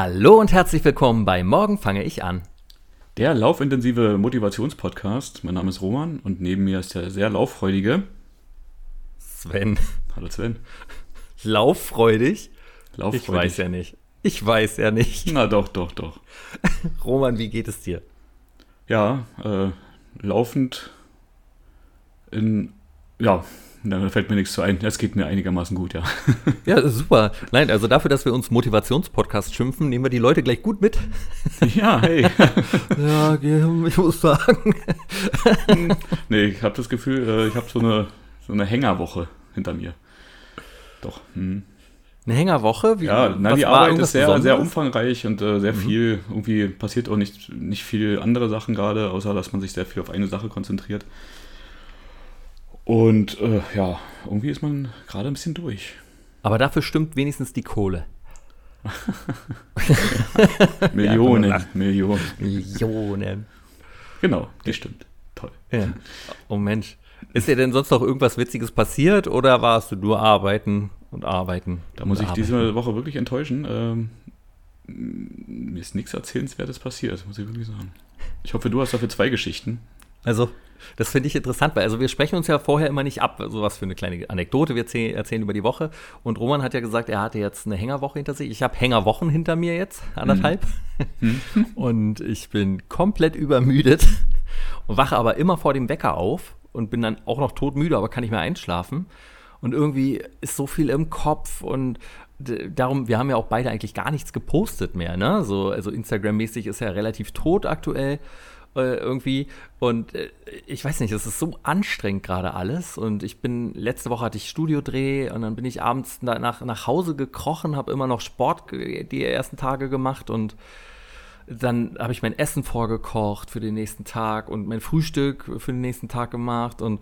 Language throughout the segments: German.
Hallo und herzlich willkommen bei Morgen fange ich an. Der laufintensive Motivationspodcast. Mein Name ist Roman und neben mir ist der sehr lauffreudige Sven. Hallo Sven. Lauffreudig? Lauffreudig. Ich weiß ja nicht. Ich weiß ja nicht. Na doch, doch, doch. Roman, wie geht es dir? Ja, äh, laufend in, ja, da fällt mir nichts zu ein. Es geht mir einigermaßen gut, ja. Ja, super. Nein, also dafür, dass wir uns Motivationspodcast schimpfen, nehmen wir die Leute gleich gut mit. Ja, hey. Ja, ich muss sagen. nee, ich habe das Gefühl, äh, ich habe so eine, so eine Hängerwoche hinter mir. Doch. Hm. Eine Hängerwoche? Wie, ja, nein, die Arbeit ist sehr, sehr umfangreich und äh, sehr mhm. viel. Irgendwie passiert auch nicht, nicht viel andere Sachen gerade, außer dass man sich sehr viel auf eine Sache konzentriert. Und äh, ja, irgendwie ist man gerade ein bisschen durch. Aber dafür stimmt wenigstens die Kohle. Millionen, ja, Millionen. Millionen. Genau, die stimmt. Toll. Ja. Oh Mensch. Ist dir denn sonst noch irgendwas Witziges passiert oder warst du nur arbeiten und arbeiten? Da muss ich arbeiten? diese Woche wirklich enttäuschen. Ähm, mir ist nichts Erzählenswertes passiert, muss ich wirklich sagen. Ich hoffe, du hast dafür zwei Geschichten. Also, das finde ich interessant, weil also wir sprechen uns ja vorher immer nicht ab, so was für eine kleine Anekdote wir erzählen über die Woche. Und Roman hat ja gesagt, er hatte jetzt eine Hängerwoche hinter sich. Ich habe Hängerwochen hinter mir jetzt, anderthalb. Mhm. und ich bin komplett übermüdet und wache aber immer vor dem Wecker auf und bin dann auch noch todmüde, aber kann nicht mehr einschlafen. Und irgendwie ist so viel im Kopf und darum, wir haben ja auch beide eigentlich gar nichts gepostet mehr, ne? So, also Instagram-mäßig ist ja relativ tot aktuell äh, irgendwie. Und äh, ich weiß nicht, es ist so anstrengend gerade alles. Und ich bin, letzte Woche hatte ich Studiodreh und dann bin ich abends nach, nach Hause gekrochen, habe immer noch Sport die ersten Tage gemacht und dann habe ich mein Essen vorgekocht für den nächsten Tag und mein Frühstück für den nächsten Tag gemacht und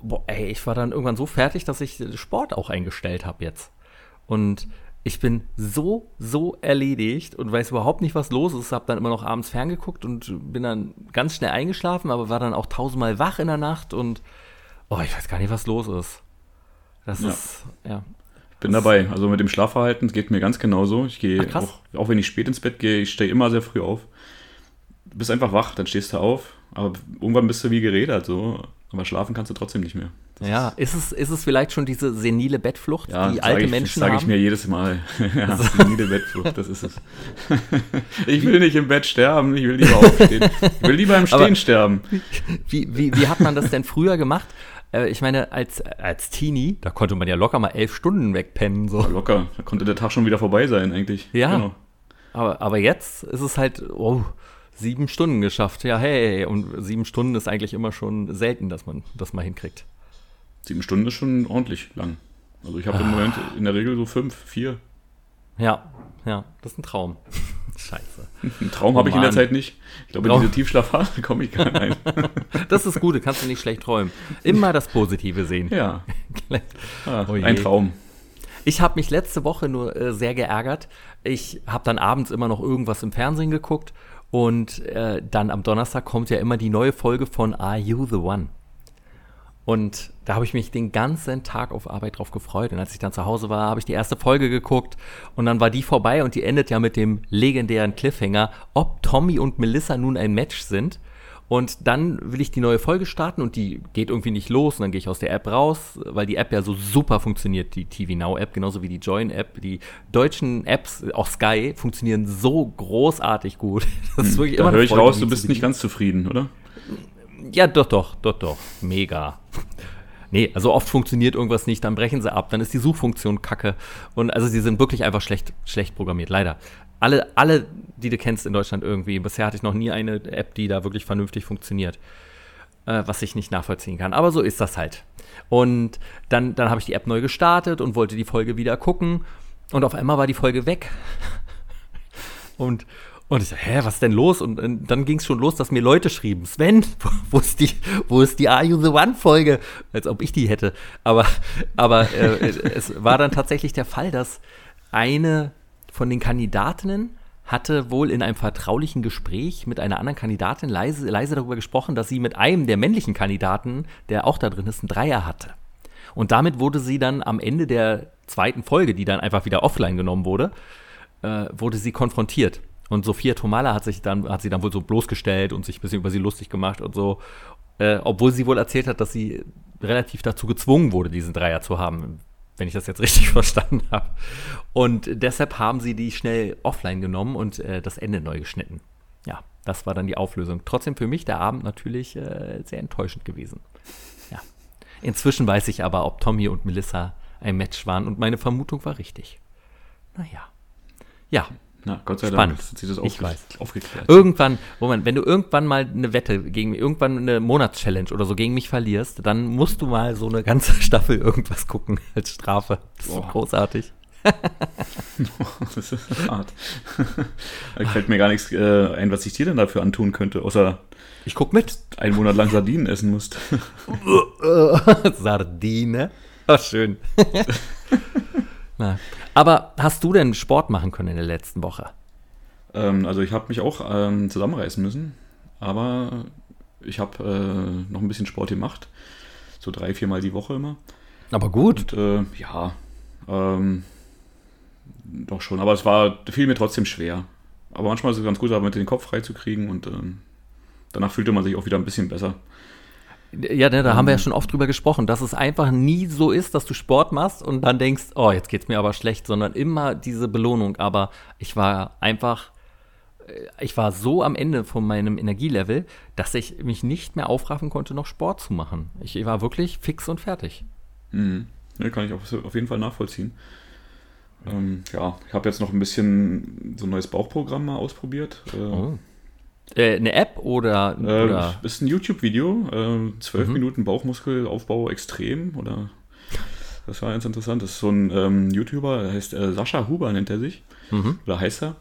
boah, ey, ich war dann irgendwann so fertig, dass ich Sport auch eingestellt habe jetzt. Und ich bin so, so erledigt und weiß überhaupt nicht, was los ist. Hab dann immer noch abends ferngeguckt und bin dann ganz schnell eingeschlafen, aber war dann auch tausendmal wach in der Nacht und oh, ich weiß gar nicht, was los ist. Das ja. ist, ja. Bin dabei. Also mit dem Schlafverhalten geht mir ganz genauso. Ich gehe, auch, auch, wenn ich spät ins Bett gehe, ich stehe immer sehr früh auf. Du bist einfach wach, dann stehst du auf, aber irgendwann bist du wie geredet, so. Aber schlafen kannst du trotzdem nicht mehr. Das ja, ist es, ist es vielleicht schon diese senile Bettflucht, ja, die alte ich, Menschen das sage ich mir jedes Mal. ja, senile Bettflucht, das ist es. ich will nicht im Bett sterben, ich will lieber aufstehen. Ich will lieber im Stehen Aber sterben. Wie, wie, wie hat man das denn früher gemacht? Äh, ich meine, als, als Teenie, da konnte man ja locker mal elf Stunden wegpennen. So. Ja, locker, da konnte der Tag schon wieder vorbei sein eigentlich. Ja, genau. aber, aber jetzt ist es halt, oh, sieben Stunden geschafft. Ja, hey, und sieben Stunden ist eigentlich immer schon selten, dass man das mal hinkriegt. Sieben Stunden ist schon ordentlich lang. Also ich habe im ah. Moment in der Regel so fünf, vier. Ja, ja, das ist ein Traum. Scheiße. Einen Traum oh, habe ich in der Zeit nicht. Ich glaube, in diese Tiefschlafphase komme ich gar nicht rein. das ist gut, kannst du nicht schlecht träumen. Immer das Positive sehen. Ja. Ach, oh ein Traum. Ich habe mich letzte Woche nur äh, sehr geärgert. Ich habe dann abends immer noch irgendwas im Fernsehen geguckt und äh, dann am Donnerstag kommt ja immer die neue Folge von Are You the One? Und da habe ich mich den ganzen Tag auf Arbeit drauf gefreut. Und als ich dann zu Hause war, habe ich die erste Folge geguckt und dann war die vorbei und die endet ja mit dem legendären Cliffhanger, ob Tommy und Melissa nun ein Match sind. Und dann will ich die neue Folge starten und die geht irgendwie nicht los. Und dann gehe ich aus der App raus, weil die App ja so super funktioniert, die TV Now App, genauso wie die Join App. Die deutschen Apps, auch Sky, funktionieren so großartig gut. Das ist hm, wirklich da immer höre ich raus, du bist nicht ganz zufrieden, oder? Ja, doch, doch, doch, doch. Mega. Nee, also oft funktioniert irgendwas nicht, dann brechen sie ab, dann ist die Suchfunktion kacke. Und also sie sind wirklich einfach schlecht, schlecht programmiert, leider. Alle, alle, die du kennst in Deutschland irgendwie, bisher hatte ich noch nie eine App, die da wirklich vernünftig funktioniert. Äh, was ich nicht nachvollziehen kann. Aber so ist das halt. Und dann, dann habe ich die App neu gestartet und wollte die Folge wieder gucken. Und auf einmal war die Folge weg. und, und ich so, hä, was ist denn los? Und, und dann ging es schon los, dass mir Leute schrieben, Sven, wo ist die, wo ist die Are You the One Folge? Als ob ich die hätte. Aber, aber äh, es war dann tatsächlich der Fall, dass eine von den Kandidatinnen hatte wohl in einem vertraulichen Gespräch mit einer anderen Kandidatin leise, leise darüber gesprochen, dass sie mit einem der männlichen Kandidaten, der auch da drin ist, einen Dreier hatte. Und damit wurde sie dann am Ende der zweiten Folge, die dann einfach wieder offline genommen wurde, äh, wurde sie konfrontiert. Und Sophia Tomala hat sich dann, hat sie dann wohl so bloßgestellt und sich ein bisschen über sie lustig gemacht und so. Äh, obwohl sie wohl erzählt hat, dass sie relativ dazu gezwungen wurde, diesen Dreier zu haben, wenn ich das jetzt richtig verstanden habe. Und deshalb haben sie die schnell offline genommen und äh, das Ende neu geschnitten. Ja, das war dann die Auflösung. Trotzdem für mich der Abend natürlich äh, sehr enttäuschend gewesen. Ja. Inzwischen weiß ich aber, ob Tommy und Melissa ein Match waren und meine Vermutung war richtig. Naja. Ja. Na, Gott sei Spannend. Dank hat sich das Ich aufge weiß. aufgeklärt. Irgendwann, Moment, wenn du irgendwann mal eine Wette gegen mich, irgendwann eine Monatschallenge oder so gegen mich verlierst, dann musst du mal so eine ganze Staffel irgendwas gucken als Strafe. Das ist so Boah. großartig. das ist hart. da fällt mir gar nichts äh, ein, was ich dir denn dafür antun könnte, außer Ich guck mit. einen Monat lang Sardinen essen musst. Sardine. Oh, schön. Na. Aber hast du denn Sport machen können in der letzten Woche? ähm, also ich habe mich auch ähm, zusammenreißen müssen, aber ich habe äh, noch ein bisschen Sport gemacht. So drei, viermal die Woche immer. Aber gut. Und äh, ja, ähm, doch schon. Aber es war, fiel mir trotzdem schwer. Aber manchmal ist es ganz gut, damit den Kopf freizukriegen und ähm, danach fühlte man sich auch wieder ein bisschen besser. Ja, ne, da haben wir ja schon oft drüber gesprochen, dass es einfach nie so ist, dass du Sport machst und dann denkst, oh, jetzt geht's mir aber schlecht, sondern immer diese Belohnung. Aber ich war einfach, äh, ich war so am Ende von meinem Energielevel, dass ich mich nicht mehr aufraffen konnte, noch Sport zu machen. Ich war wirklich fix und fertig. Mhm. Ne, kann ich auf, auf jeden Fall nachvollziehen. Ähm, ja, ich habe jetzt noch ein bisschen so ein neues Bauchprogramm mal ausprobiert. Äh, Oh. Äh, eine App oder, äh, oder ist ein YouTube-Video, äh, 12 Mhm. Minuten Bauchmuskelaufbau extrem oder das war ganz interessant. Das ist so ein ähm, YouTuber, der heißt äh, Sascha Huber nennt er sich Mhm. oder heißt er.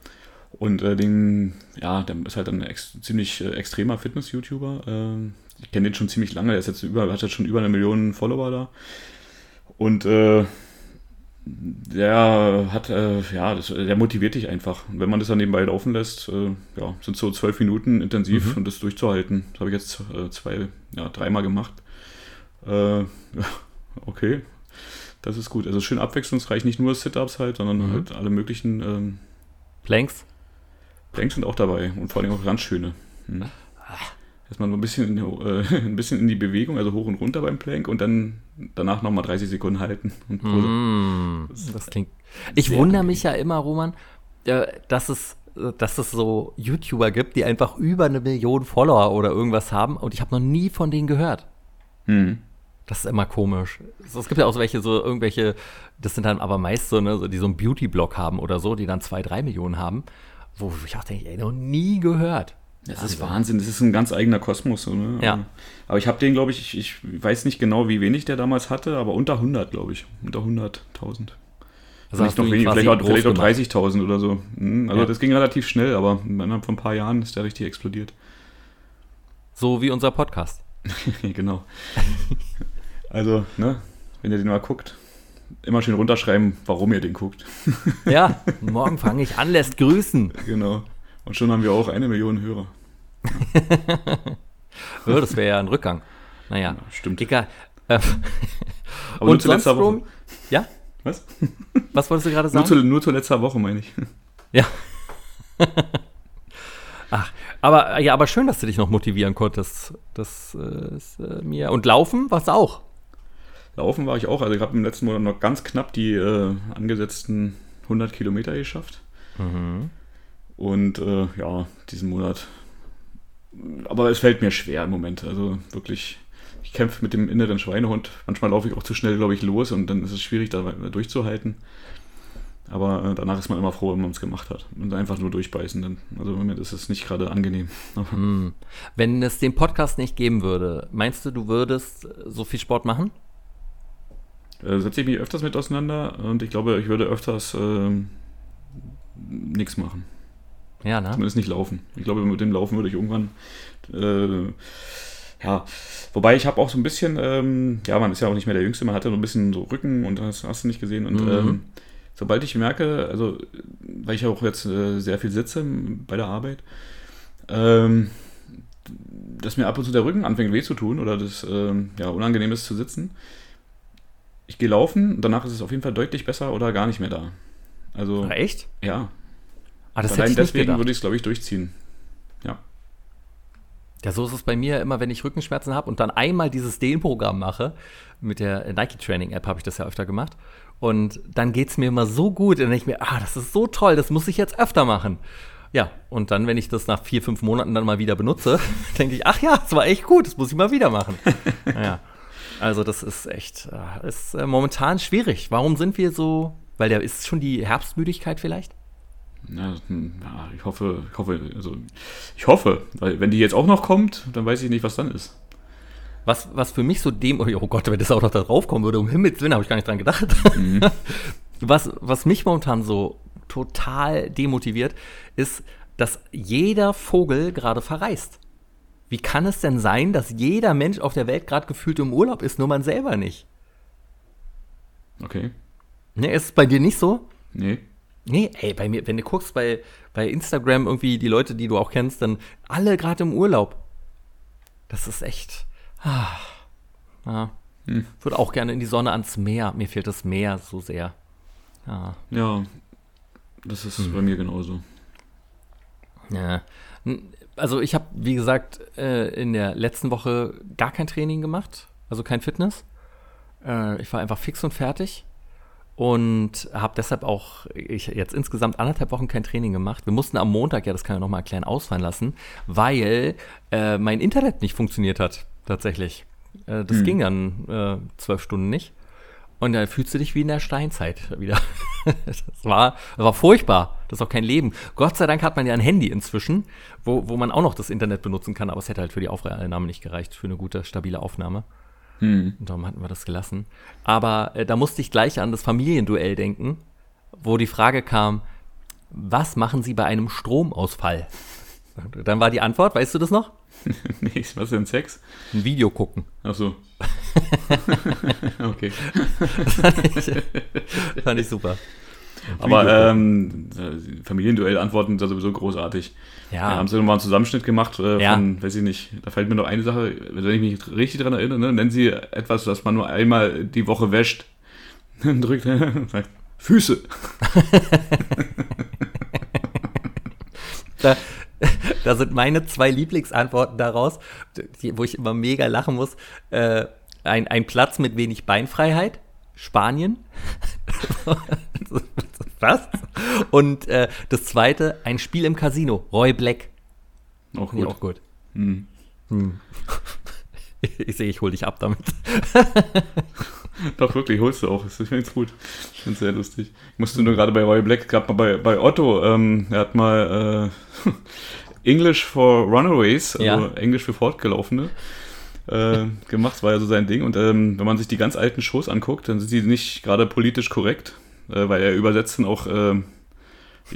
Und äh, den, ja, der ist halt ein ex ziemlich äh, extremer Fitness-YouTuber. Ähm, ich kenne den schon ziemlich lange, der ist jetzt über, hat jetzt schon über eine Million Follower da. Und äh, der hat, äh, ja, das, der motiviert dich einfach. Und wenn man das dann nebenbei laufen lässt, äh, ja, sind so zwölf Minuten intensiv Mhm. und das durchzuhalten. Das habe ich jetzt äh, zwei, ja, dreimal gemacht. Äh, ja, okay, das ist gut. Also schön abwechslungsreich, nicht nur Sit-Ups halt, sondern Mhm. halt alle möglichen ähm, Planks? Planks sind auch dabei und vor allem auch ganz schöne. Hm. Erstmal so ein bisschen, in, äh, ein bisschen in die Bewegung, also hoch und runter beim Plank und dann danach nochmal 30 Sekunden halten. Und Pose. Mm, das klingt. Ich wundere mich ja immer, Roman, äh, dass es, dass es so YouTuber gibt, die einfach über eine Million Follower oder irgendwas haben und ich habe noch nie von denen gehört. Hm. Das ist immer komisch. Es gibt ja auch so welche, so irgendwelche, das sind dann aber meist so, ne, die so einen Beauty-Blog haben oder so, die dann zwei, drei Millionen haben, wo ich auch denke, ey, noch nie gehört. Das ist Wahnsinn, das ist ein ganz eigener Kosmos. So, ne? Ja. Aber ich habe den, glaube ich, ich, ich weiß nicht genau, wie wenig der damals hatte, aber unter 100, glaube ich. Unter 100.000. Also hast du noch ihn wenig, vielleicht auch, vielleicht auch gemacht. 30.000 oder so. Hm, Also Ja. das ging relativ schnell, aber innerhalb von ein paar Jahren ist der richtig explodiert. So wie unser Podcast. genau. Also, ne, wenn ihr den mal guckt, immer schön runterschreiben, warum ihr den guckt. Ja, morgen fange ich an, lässt grüßen. Genau. Und schon haben wir auch eine Million Hörer. Ja, das wäre ja ein Rückgang. Naja, Stimmt. egal. Ähm, Aber nur und zu sonst, letzter Woche. Ja? Was? Was wolltest du gerade Nur sagen? zu, nur zu letzter Woche, meine ich. Ja. Ach, aber ja, aber schön, dass du dich noch motivieren konntest. Das äh, ist äh, mir und laufen, was auch. Laufen war ich auch. Also ich habe im letzten Monat noch ganz knapp die äh, angesetzten 100 Kilometer geschafft. Und äh, ja, diesen Monat. Aber es fällt mir schwer im Moment. Also wirklich, ich kämpfe mit dem inneren Schweinehund. Manchmal laufe ich auch zu schnell, glaube ich, los und dann ist es schwierig, da durchzuhalten. Aber äh, danach ist man immer froh, wenn man es gemacht hat. Und einfach nur durchbeißen. Dann. Also im Moment ist es nicht gerade angenehm. Hm. Wenn es den Podcast nicht geben würde, meinst du, du würdest äh, so viel Sport machen? äh, setze ich mich öfters mit auseinander und ich glaube, ich würde öfters ähm, nichts machen. Ja, ne? Zumindest nicht laufen. Ich glaube, mit dem Laufen würde ich irgendwann. Äh, ja, wobei ich habe auch so ein bisschen, ähm, ja, man ist ja auch nicht mehr der Jüngste, man hatte so ein bisschen so Rücken und das hast du nicht gesehen. Und Mhm. ähm, sobald ich merke, also, weil ich ja auch jetzt äh, sehr viel sitze bei der Arbeit, ähm, dass mir ab und zu der Rücken anfängt weh zu tun oder das ähm, ja, unangenehm ist zu sitzen. Ich gehe laufen, danach ist es auf jeden Fall deutlich besser oder gar nicht mehr da. Also, Ach, echt? ja, Ah, das Allein deswegen würde ich es, glaube ich, durchziehen. Ja. So ist es bei mir immer, wenn ich Rückenschmerzen habe und dann einmal dieses Dehnprogramm mache. Mit der Nike Training App habe ich das ja öfter gemacht. Und dann geht es mir immer so gut. Und dann denke ich mir, ah, das ist so toll, das muss ich jetzt öfter machen. Ja, und dann, wenn ich das nach vier, fünf Monaten dann mal wieder benutze, denke ich, ach ja, das war echt gut, das muss ich mal wieder machen. ja. Also das ist echt, äh, ist äh, momentan schwierig. Warum sind wir so, weil da ist schon die Herbstmüdigkeit vielleicht? Ja, hm, ich hoffe, ich hoffe, also ich hoffe, weil wenn die jetzt auch noch kommt, dann weiß ich nicht, was dann ist. Was, was für mich so dem, oh Gott, wenn das auch noch da drauf kommen würde, um Himmels Willen, habe ich gar nicht dran gedacht. Mhm. Was, was mich momentan so total demotiviert, ist, dass jeder Vogel gerade verreist. Wie kann es denn sein, dass jeder Mensch auf der Welt gerade gefühlt im Urlaub ist, nur man selber nicht? Okay. Ne, ist es bei dir nicht so? Nee. Nee, ey, bei mir, wenn du guckst bei, bei Instagram irgendwie die Leute, die du auch kennst, dann alle gerade im Urlaub. Das ist echt. Ah, ja. Hm. Würde auch gerne in die Sonne ans Meer. Mir fehlt das Meer so sehr. Ja, ja das ist hm. bei mir genauso. Ja. Also ich habe, wie gesagt, äh, in der letzten Woche gar kein Training gemacht, also kein Fitness. Äh, ich war einfach fix und fertig und habe deshalb auch ich jetzt insgesamt anderthalb Wochen kein Training gemacht. Wir mussten am Montag, ja, das kann ich nochmal erklären, ausfallen lassen, weil äh, mein Internet nicht funktioniert hat, tatsächlich. Äh, das hm. ging dann äh, zwölf Stunden nicht. Und dann fühlst du dich wie in der Steinzeit wieder. das, war, das war furchtbar. Das ist auch kein Leben. Gott sei Dank hat man ja ein Handy inzwischen, wo, wo man auch noch das Internet benutzen kann, aber es hätte halt für die Aufnahme nicht gereicht, für eine gute, stabile Aufnahme. Hm. Und darum hatten wir das gelassen. Aber äh, da musste ich gleich an das Familienduell denken, wo die Frage kam, was machen Sie bei einem Stromausfall? Dann war die Antwort, weißt du das noch? nee, was denn Sex? Ein Video gucken. Ach so. okay. fand, ich, fand ich super. Aber ähm, Familienduell-Antworten sind sowieso großartig. Ja. Da haben sie nochmal einen Zusammenschnitt gemacht äh, ja. von, weiß ich nicht, da fällt mir noch eine Sache, wenn ich mich richtig daran erinnere, ne, nennen sie etwas, das man nur einmal die Woche wäscht. Dann drückt er sagt, Füße. da, da sind meine zwei Lieblingsantworten daraus, die, wo ich immer mega lachen muss. Äh, ein, ein Platz mit wenig Beinfreiheit, Spanien. Was? Und äh, das zweite, ein Spiel im Casino, Roy Black. Auch gut. auch gut. Hm. Hm. Ich sehe, ich hole dich ab damit. Doch, wirklich, holst du auch. Ich finde es gut. Ich finde es sehr lustig. Ich musste nur gerade bei Roy Black, gerade mal bei, bei Otto, ähm, er hat mal äh, English for Runaways, also ja. Englisch für Fortgelaufene, äh, gemacht. Das war ja so sein Ding. Und ähm, wenn man sich die ganz alten Shows anguckt, dann sind sie nicht gerade politisch korrekt, äh, weil er übersetzt dann auch. Äh,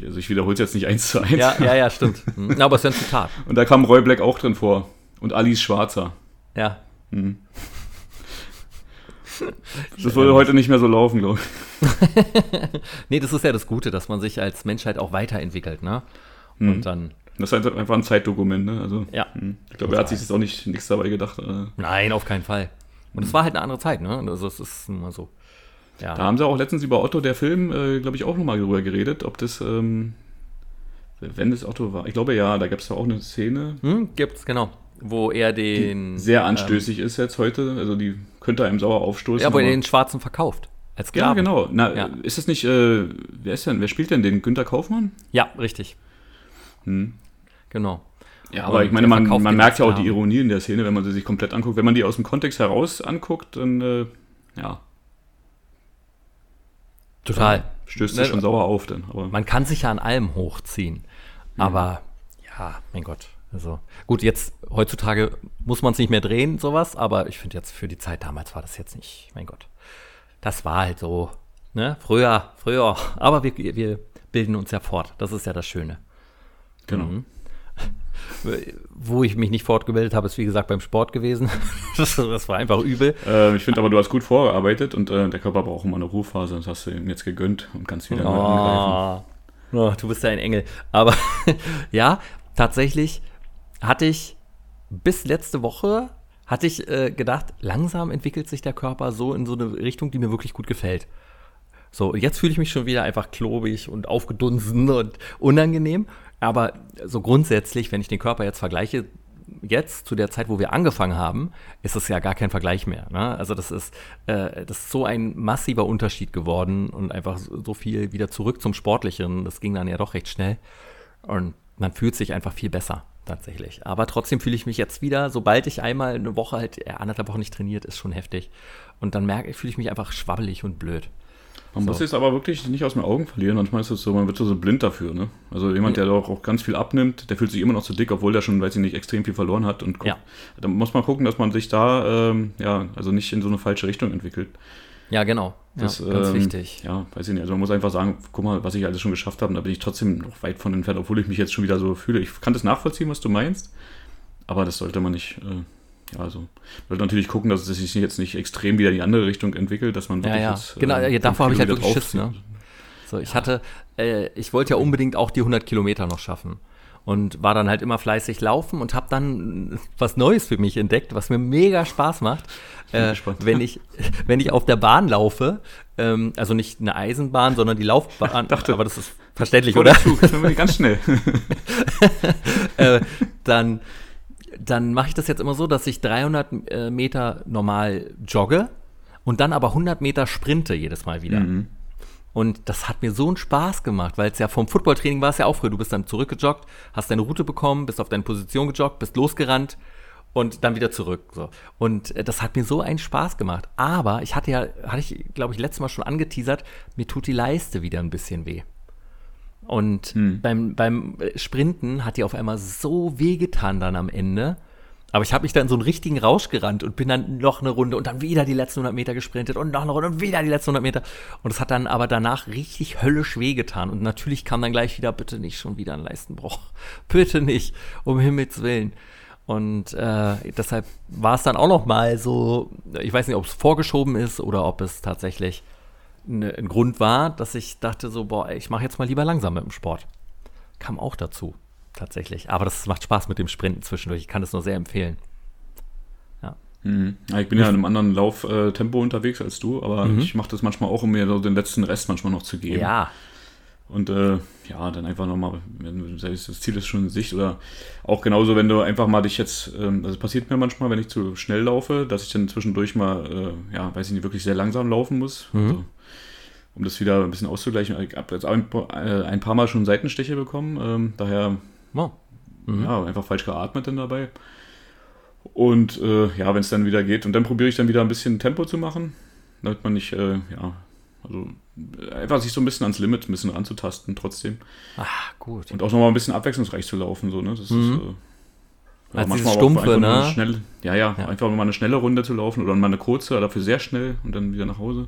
also ich wiederhole es jetzt nicht eins zu eins. Ja, ja, ja, stimmt. Mhm. Aber es ist ja ein Zitat. Und da kam Roy Black auch drin vor. Und Alice Schwarzer. Ja. Mhm. Das würde heute nicht mehr so laufen, glaube ich. nee, das ist ja das Gute, dass man sich als Menschheit auch weiterentwickelt, ne? Und mhm. dann das ist einfach ein Zeitdokument, ne? Also, ja. Hm. Ich glaube, er hat sich jetzt auch nicht nichts dabei gedacht. Äh. Nein, auf keinen Fall. Und es war halt eine andere Zeit, ne? Also es ist immer so. Ja. Da haben sie auch letztens über Otto, der Film, äh, glaube ich, auch nochmal drüber geredet, ob das, ähm, wenn das Otto war. Ich glaube ja, da gab es ja auch eine Szene. Hm, gibt's, genau. Wo er den. sehr ähm, anstößig ähm, ist jetzt heute. Also die könnte einem sauer aufstoßen. Ja, wo er den Schwarzen verkauft. Als Ja, genau. Na, ja. ist es nicht, äh, wer ist denn, wer spielt denn den? Günter Kaufmann? Ja, richtig. Hm. Genau. Ja, aber und ich meine, man, man merkt ja auch die Ironie in der Szene, wenn man sie sich komplett anguckt. Wenn man die aus dem Kontext heraus anguckt, dann, äh, ja. Total. Dann stößt ne, schon sauer auf dann. Aber. Man kann sich ja an allem hochziehen. Mhm. Aber, ja, mein Gott. Also, gut, jetzt, heutzutage muss man es nicht mehr drehen, sowas, aber ich finde jetzt für die Zeit damals war das jetzt nicht, mein Gott. Das war halt so, ne? Früher, früher. Aber wir, wir bilden uns ja fort. Das ist ja das Schöne. Genau. Mhm. Wo ich mich nicht fortgebildet habe, ist wie gesagt beim Sport gewesen. das, das war einfach übel. Äh, ich finde aber, du hast gut vorgearbeitet und äh, der Körper braucht immer eine Ruhephase. Das hast du ihm jetzt gegönnt und kannst wieder oh. angreifen. Oh, du bist ja ein Engel. Aber ja, tatsächlich hatte ich bis letzte Woche hatte ich äh, gedacht, langsam entwickelt sich der Körper so in so eine Richtung, die mir wirklich gut gefällt. So, jetzt fühle ich mich schon wieder einfach klobig und aufgedunsen und unangenehm. Aber so grundsätzlich, wenn ich den Körper jetzt vergleiche, jetzt zu der Zeit, wo wir angefangen haben, ist es ja gar kein Vergleich mehr. Ne? Also das ist, äh, das ist so ein massiver Unterschied geworden und einfach so viel wieder zurück zum Sportlichen. Das ging dann ja doch recht schnell und man fühlt sich einfach viel besser tatsächlich. Aber trotzdem fühle ich mich jetzt wieder, sobald ich einmal eine Woche halt, äh, anderthalb Wochen nicht trainiert, ist schon heftig. Und dann merke ich, fühle ich mich einfach schwabbelig und blöd. Man so. muss es aber wirklich nicht aus den Augen verlieren. Manchmal ist es so, man wird so blind dafür. Ne? Also jemand, der doch auch ganz viel abnimmt, der fühlt sich immer noch zu dick, obwohl der schon, weiß ich nicht, extrem viel verloren hat. Und guckt, ja. da muss man gucken, dass man sich da, ähm, ja, also nicht in so eine falsche Richtung entwickelt. Ja, genau. Das, ja, ganz ähm, wichtig. Ja, weiß ich nicht. Also man muss einfach sagen, guck mal, was ich alles schon geschafft habe, da bin ich trotzdem noch weit von entfernt, obwohl ich mich jetzt schon wieder so fühle. Ich kann das nachvollziehen, was du meinst, aber das sollte man nicht äh, ja, also sollte natürlich gucken, dass es sich jetzt nicht extrem wieder in die andere Richtung entwickelt, dass man wirklich ja, ja. Jetzt, genau, äh, davor habe ich halt wirklich Schiss, ne? So, ich ja. hatte, äh, ich wollte ja unbedingt auch die 100 Kilometer noch schaffen und war dann halt immer fleißig laufen und habe dann was Neues für mich entdeckt, was mir mega Spaß macht, äh, wenn ich wenn ich auf der Bahn laufe, ähm, also nicht eine Eisenbahn, sondern die Laufbahn. Dachte, aber das ist verständlich, oder? Zug, ganz schnell. äh, dann dann mache ich das jetzt immer so, dass ich 300 äh, Meter normal jogge und dann aber 100 Meter sprinte jedes Mal wieder. Mhm. Und das hat mir so einen Spaß gemacht, weil es ja vom Footballtraining war es ja auch früher. Du bist dann zurückgejoggt, hast deine Route bekommen, bist auf deine Position gejoggt, bist losgerannt und dann wieder zurück. So. Und äh, das hat mir so einen Spaß gemacht. Aber ich hatte ja, hatte ich, glaube ich, letztes Mal schon angeteasert, mir tut die Leiste wieder ein bisschen weh. Und hm. beim, beim Sprinten hat die auf einmal so wehgetan dann am Ende. Aber ich habe mich dann in so einen richtigen Rausch gerannt und bin dann noch eine Runde und dann wieder die letzten 100 Meter gesprintet und noch eine Runde und wieder die letzten 100 Meter. Und es hat dann aber danach richtig höllisch wehgetan. Und natürlich kam dann gleich wieder, bitte nicht schon wieder ein Leistenbruch. Bitte nicht, um Himmels Willen. Und äh, deshalb war es dann auch noch mal so, ich weiß nicht, ob es vorgeschoben ist oder ob es tatsächlich ne, ein Grund war, dass ich dachte so, boah, ich mache jetzt mal lieber langsam mit dem Sport. Kam auch dazu, tatsächlich. Aber das macht Spaß mit dem Sprinten zwischendurch. Ich kann das nur sehr empfehlen. Ja. Mhm. ja ich bin ja in einem anderen Lauftempo unterwegs als du, aber mhm. ich mache das manchmal auch, um mir so den letzten Rest manchmal noch zu geben. Ja. Und äh, ja, dann einfach nochmal, wenn das Ziel ist schon in Sicht oder auch genauso, wenn du einfach mal dich jetzt, ähm, also passiert mir manchmal, wenn ich zu schnell laufe, dass ich dann zwischendurch mal, äh, ja, weiß ich nicht, wirklich sehr langsam laufen muss. Mhm. Also, um das wieder ein bisschen auszugleichen. Ich habe jetzt ein, äh, ein, paar Mal schon Seitenstiche bekommen, ähm, daher oh. mhm. ja, einfach falsch geatmet dann dabei. Und äh, ja, wenn es dann wieder geht, und dann probiere ich dann wieder ein bisschen Tempo zu machen, damit man nicht, äh, ja, also einfach sich so ein bisschen ans Limit ein bisschen ranzutasten trotzdem. Ah, gut. Und auch nochmal ein bisschen abwechslungsreich zu laufen, so, ne? Das mhm. ist, äh, ja, manchmal Stumpfe, ne? Schnelle, ja, ja, ja, einfach mal eine schnelle Runde zu laufen oder mal eine kurze, dafür sehr schnell und dann wieder nach Hause.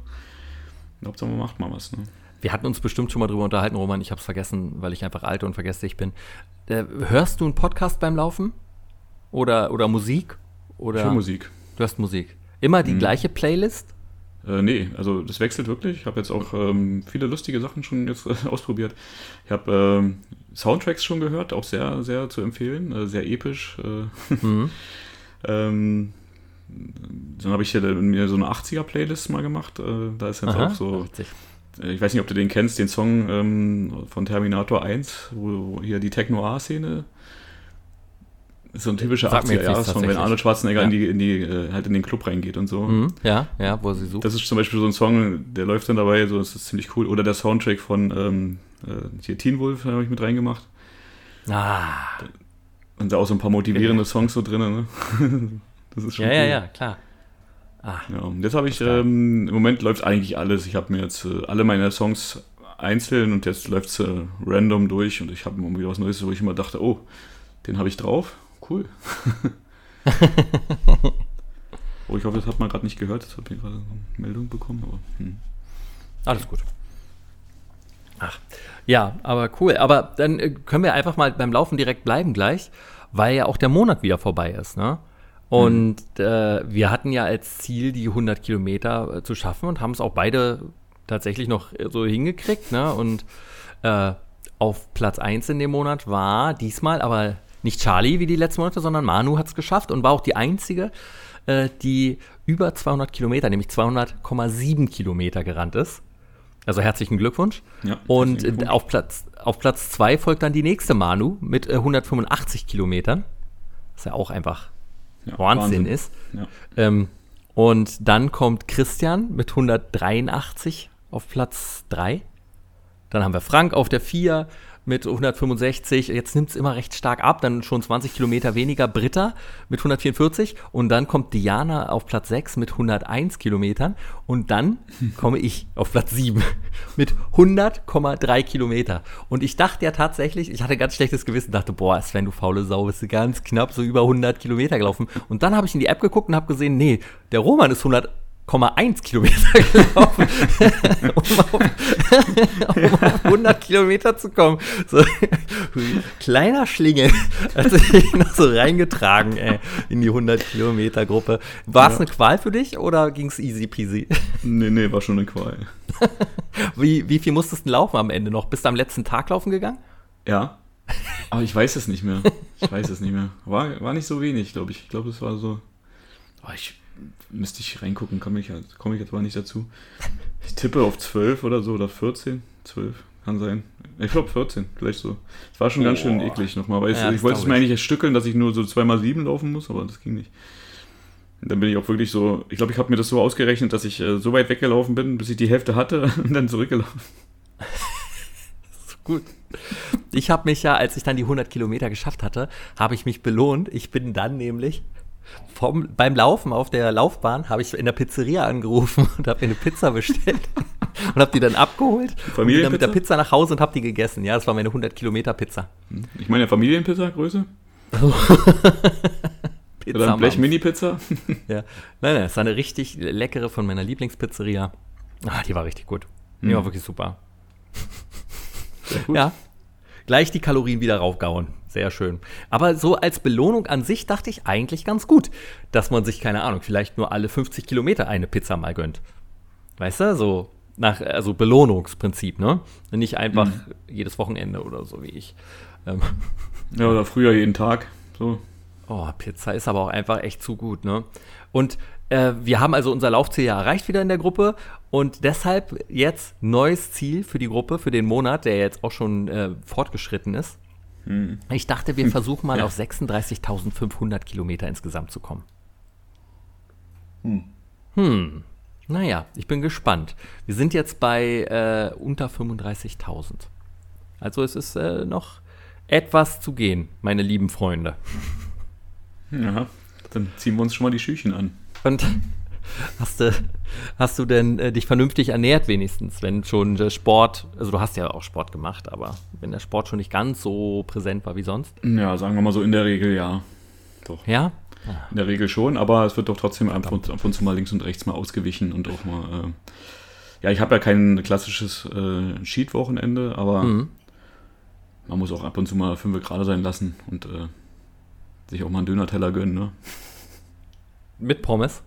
Hauptsache man macht mal was. Ne? Wir hatten uns bestimmt schon mal drüber unterhalten, Roman. Ich habe es vergessen, weil ich einfach alt und vergesslich bin. Äh, hörst du einen Podcast beim Laufen? Oder, oder Musik? Oder Für Musik. Du hörst Musik. Immer die mhm. gleiche Playlist? Äh, nee, also das wechselt wirklich. Ich habe jetzt auch ähm, viele lustige Sachen schon jetzt äh, ausprobiert. Ich habe ähm, Soundtracks schon gehört, auch sehr, sehr zu empfehlen, äh, sehr episch. Äh, mhm. ähm, dann habe ich hier mir so eine 80er-Playlist mal gemacht. Äh, da ist jetzt Aha, auch so. 80. Äh, ich weiß nicht, ob du den kennst, den Song ähm, von Terminator 1, wo hier die Techno-A-Szene so ein typischer 80er-Jahres-Song, wenn Arnold Schwarzenegger ja. in, die, in, die, äh, halt in den Club reingeht und so. Mhm, ja, ja, wo sie sucht. Das ist zum Beispiel so ein Song, der läuft dann dabei, so das ist ziemlich cool. Oder der Soundtrack von ähm, hier Teen Wolf, habe ich mit reingemacht. Ah. Und da auch so ein paar motivierende Songs so drin, ne? Das ist schon Ja, cool. ja, ja, klar. Ah, ja, jetzt habe ich, ähm, im Moment läuft eigentlich alles. Ich habe mir jetzt äh, alle meine Songs einzeln und jetzt läuft es äh, random durch und ich habe irgendwie was Neues, wo ich immer dachte, oh, den habe ich drauf. Cool. oh, ich hoffe, das hat man gerade nicht gehört. Jetzt habe ich gerade eine Meldung bekommen. Aber, hm. Alles gut. Ach, ja, aber cool. Aber dann äh, können wir einfach mal beim Laufen direkt bleiben gleich, weil ja auch der Monat wieder vorbei ist, ne? Und mhm. äh, wir hatten ja als Ziel, die 100 Kilometer äh, zu schaffen und haben es auch beide tatsächlich noch äh, so hingekriegt. Ne? Und äh, auf Platz 1 in dem Monat war diesmal aber nicht Charlie wie die letzten Monate, sondern Manu hat es geschafft und war auch die einzige, äh, die über 200 Kilometer, nämlich 200,7 Kilometer gerannt ist. Also herzlichen Glückwunsch. Ja, und Glückwunsch. auf Platz auf Platz zwei folgt dann die nächste Manu mit 185 äh, Kilometern. Was ja auch einfach ja, Wahnsinn, Wahnsinn, ist. Ja. Ähm, und dann kommt Christian mit 183 auf Platz 3. Dann haben wir Frank auf der 4 mit 165. Jetzt nimmt es immer recht stark ab, dann schon 20 Kilometer weniger. Britta mit 144 und dann kommt Diana auf Platz 6 mit 101 Kilometern und dann komme ich auf Platz 7 mit 100,3 Kilometer. Und ich dachte ja tatsächlich, ich hatte ganz schlechtes Gewissen, dachte, boah, Sven, du faule Sau, bist du ganz knapp so über 100 Kilometer gelaufen. Und dann habe ich in die App geguckt und habe gesehen, nee, der Roman ist 100 1,1 Kilometer gelaufen, um, auf, um auf 100 Kilometer zu kommen. So, kleiner Schlingel hat sich noch so reingetragen ey, in die 100 Kilometer Gruppe. War es ja. eine Qual für dich oder ging es easy peasy? Nee, nee, war schon eine Qual. wie, wie viel musstest du laufen am Ende noch? Bist du am letzten Tag laufen gegangen? Ja. Aber ich weiß es nicht mehr. Ich weiß es nicht mehr. War, war nicht so wenig, glaube ich. Ich glaube, es war so. Oh, ich müsste ich reingucken, komme ich, komm ich jetzt mal nicht dazu. Ich tippe auf 12 oder so oder 14. 12, kann sein. Ich glaube 14, vielleicht so. Es war schon oh. ganz schön eklig nochmal, weil ja, ich, ich wollte es mir eigentlich stückeln, dass ich nur so 2x7 laufen muss, aber das ging nicht. Und dann bin ich auch wirklich so, ich glaube, ich habe mir das so ausgerechnet, dass ich äh, so weit weggelaufen bin, bis ich die Hälfte hatte und dann zurückgelaufen. Gut. Ich habe mich ja, als ich dann die 100 Kilometer geschafft hatte, habe ich mich belohnt. Ich bin dann nämlich vom, beim Laufen auf der Laufbahn habe ich in der Pizzeria angerufen und habe mir eine Pizza bestellt und habe die dann abgeholt bin dann mit der Pizza nach Hause und habe die gegessen. Ja, das war meine 100 Kilometer Pizza. Hm. Ich meine Familienpizza Größe? Pizza Oder ein Blech Mini-Pizza? ja, nein, nein, das war eine richtig leckere von meiner Lieblingspizzeria. Ah, die war richtig gut. Die hm. war wirklich super. Ja, gleich die Kalorien wieder raufgauen. Sehr schön. Aber so als Belohnung an sich dachte ich eigentlich ganz gut, dass man sich, keine Ahnung, vielleicht nur alle 50 Kilometer eine Pizza mal gönnt. Weißt du, so nach, also Belohnungsprinzip, ne? Nicht einfach mhm. jedes Wochenende oder so wie ich. Ähm. Ja, oder früher jeden Tag. So. Oh, Pizza ist aber auch einfach echt zu gut, ne? Und äh, wir haben also unser Laufziel ja erreicht wieder in der Gruppe und deshalb jetzt neues Ziel für die Gruppe, für den Monat, der jetzt auch schon äh, fortgeschritten ist. Hm. Ich dachte, wir versuchen mal ja. auf 36.500 Kilometer insgesamt zu kommen. Hm. Hm. Naja, ich bin gespannt. Wir sind jetzt bei äh, unter 35.000. Also es ist äh, noch etwas zu gehen, meine lieben Freunde. Ja, dann ziehen wir uns schon mal die Schüchen an. Und Hast du, hast du denn äh, dich vernünftig ernährt wenigstens, wenn schon der Sport, also du hast ja auch Sport gemacht, aber wenn der Sport schon nicht ganz so präsent war wie sonst? Ja, sagen wir mal so in der Regel ja. Doch. Ja? In der Regel schon, aber es wird doch trotzdem ab und, ab und zu mal links und rechts mal ausgewichen und auch mal. Äh, ja, ich habe ja kein klassisches äh, Cheat-Wochenende, aber mhm. man muss auch ab und zu mal fünf gerade sein lassen und äh, sich auch mal einen Döner-Teller gönnen, ne? Mit Pommes?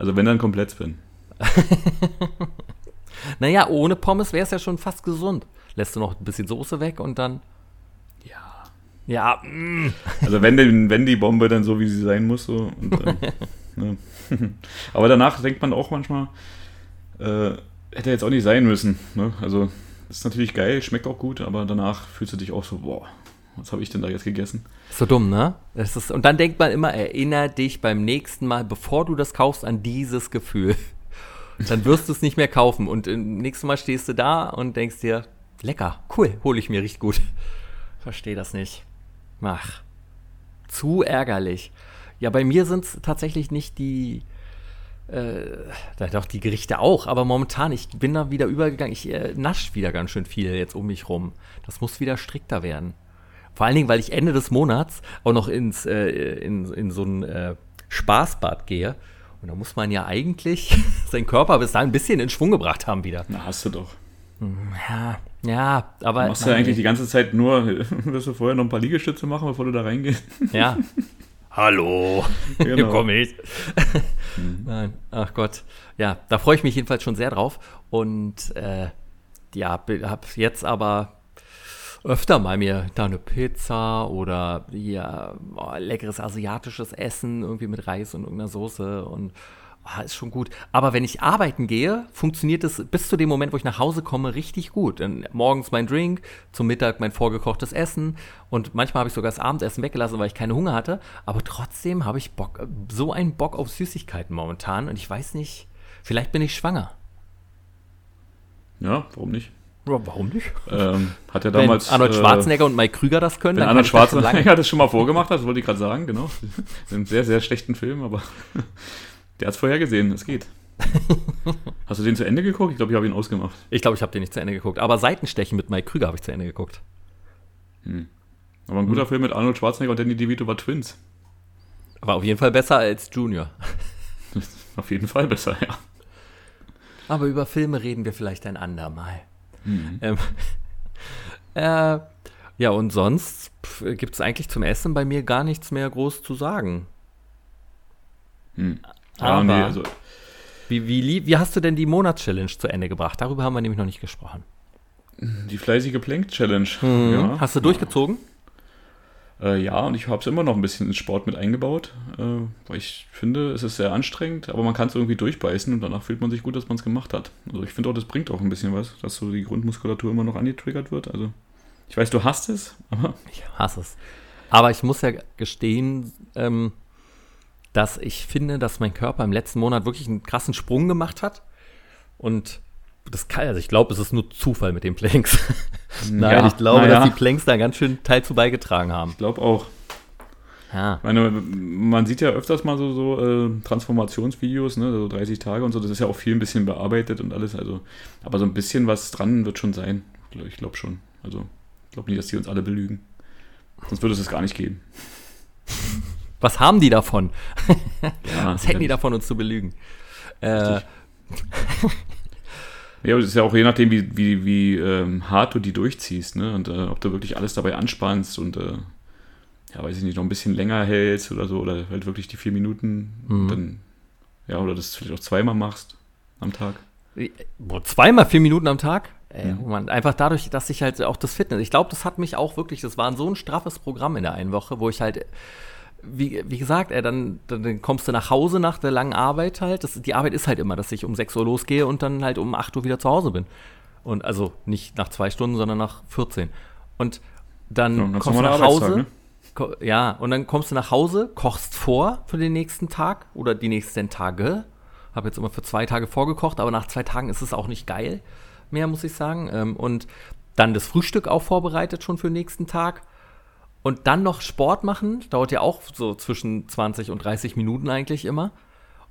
Also wenn dann komplett Spin. naja, ohne Pommes wäre es ja schon fast gesund. Lässt du noch ein bisschen Soße weg und dann. Ja. Ja. Mm. Also wenn, den, wenn die Bombe dann so, wie sie sein muss, so. Und, ähm, ne. Aber danach denkt man auch manchmal, äh, hätte jetzt auch nicht sein müssen. Ne? Also ist natürlich geil, schmeckt auch gut, aber danach fühlst du dich auch so, boah, was habe ich denn da jetzt gegessen? So dumm, ne? Ist, und dann denkt man immer, erinnere dich beim nächsten Mal, bevor du das kaufst, an dieses Gefühl. Dann wirst du es nicht mehr kaufen. Und im nächsten Mal stehst du da und denkst dir, lecker, cool, hole ich mir richtig gut. Verstehe das nicht. Ach, zu ärgerlich. Ja, bei mir sind es tatsächlich nicht die, äh, doch die Gerichte auch, aber momentan, ich bin da wieder übergegangen. Ich äh, nasch wieder ganz schön viel jetzt um mich rum. Das muss wieder strikter werden. Vor allen Dingen, weil ich Ende des Monats auch noch ins, äh, in, in so ein äh, Spaßbad gehe. Und da muss man ja eigentlich seinen Körper bis dahin ein bisschen in Schwung gebracht haben wieder. Na, hast du doch. Ja, ja, aber. Du machst ja eigentlich die ganze Zeit nur, wirst du vorher noch ein paar Liegestütze machen, bevor du da reingehst. Ja. Hallo, genau. hier komme ich. Mhm. Nein, ach Gott. Ja, da freue ich mich jedenfalls schon sehr drauf. Und äh, ja, habe jetzt aber öfter mal mir da eine Pizza oder ja, oh, leckeres asiatisches Essen irgendwie mit Reis und irgendeiner Soße und oh, ist schon gut. Aber wenn ich arbeiten gehe, funktioniert es bis zu dem Moment, wo ich nach Hause komme, richtig gut. Dann morgens mein Drink, zum Mittag mein vorgekochtes Essen und manchmal habe ich sogar das Abendessen weggelassen, weil ich keine Hunger hatte. Aber trotzdem habe ich Bock, so einen Bock auf Süßigkeiten momentan und ich weiß nicht, vielleicht bin ich schwanger. Ja, warum nicht? Ja, warum nicht? Ähm, hat er damals. Wenn Arnold äh, Schwarzenegger äh, und Mike Krüger das können, wenn Arnold Schwarzenegger das schon mal vorgemacht hat, das wollte ich gerade sagen, genau. Einen sehr, sehr schlechten Film, aber der hat es vorher gesehen, es geht. Hast du den zu Ende geguckt? Ich glaube, ich habe ihn ausgemacht. Ich glaube, ich habe den nicht zu Ende geguckt. Aber Seitenstechen mit Mike Krüger habe ich zu Ende geguckt. Hm. Aber ein guter hm. Film mit Arnold Schwarzenegger und Danny DeVito war Twins. War auf jeden Fall besser als Junior. auf jeden Fall besser, ja. Aber über Filme reden wir vielleicht ein andermal. Mhm. Ähm, äh, ja, und sonst gibt es eigentlich zum Essen bei mir gar nichts mehr groß zu sagen. Hm. Ja, Aber nee, also wie, wie, wie hast du denn die Monatschallenge zu Ende gebracht? Darüber haben wir nämlich noch nicht gesprochen. Die fleißige Plank-Challenge. Mhm. Ja. Hast du durchgezogen? Äh, ja, und ich habe es immer noch ein bisschen ins Sport mit eingebaut, äh, weil ich finde, es ist sehr anstrengend, aber man kann es irgendwie durchbeißen und danach fühlt man sich gut, dass man es gemacht hat. Also ich finde auch, das bringt auch ein bisschen was, dass so die Grundmuskulatur immer noch angetriggert wird. Also ich weiß, du hast es, aber. Ich hasse es. Aber ich muss ja gestehen, ähm, dass ich finde, dass mein Körper im letzten Monat wirklich einen krassen Sprung gemacht hat. Und das kann, also ich glaube, es ist nur Zufall mit den Planks. Nein, ja, ich glaube, ja. dass die Planks da ganz schön Teil zu beigetragen haben. Ich glaube auch. Ja. Meine, man sieht ja öfters mal so, so äh, Transformationsvideos, ne, so 30 Tage und so, das ist ja auch viel ein bisschen bearbeitet und alles, also, aber so ein bisschen was dran wird schon sein. Ich glaube schon. Also, ich glaube nicht, dass die uns alle belügen. Sonst würde es das gar nicht geben. Was haben die davon? Ja, was hätten die davon, uns zu belügen? Äh, Ja, aber es ist ja auch je nachdem, wie, wie, wie ähm, hart du die durchziehst, ne? Und äh, ob du wirklich alles dabei anspannst und äh, ja, weiß ich nicht, noch ein bisschen länger hältst oder so, oder halt wirklich die vier Minuten mhm. dann, ja, oder das vielleicht auch zweimal machst am Tag. Boah, zweimal vier Minuten am Tag? Ey, mhm. Mann, einfach dadurch, dass ich halt auch das Fitness, ich glaube, das hat mich auch wirklich, das war so ein straffes Programm in der einen Woche, wo ich halt wie, wie gesagt, ey, dann, dann kommst du nach Hause nach der langen Arbeit halt. Das, die Arbeit ist halt immer, dass ich um 6 Uhr losgehe und dann halt um 8 Uhr wieder zu Hause bin. Und also nicht nach zwei Stunden, sondern nach 14. Und dann ja, kommst du nach Hause. Ne? Ja, und dann kommst du nach Hause, kochst vor für den nächsten Tag oder die nächsten Tage. Habe jetzt immer für zwei Tage vorgekocht, aber nach zwei Tagen ist es auch nicht geil mehr, muss ich sagen. Ähm, und dann das Frühstück auch vorbereitet schon für den nächsten Tag und dann noch Sport machen, dauert ja auch so zwischen 20 und 30 Minuten eigentlich immer.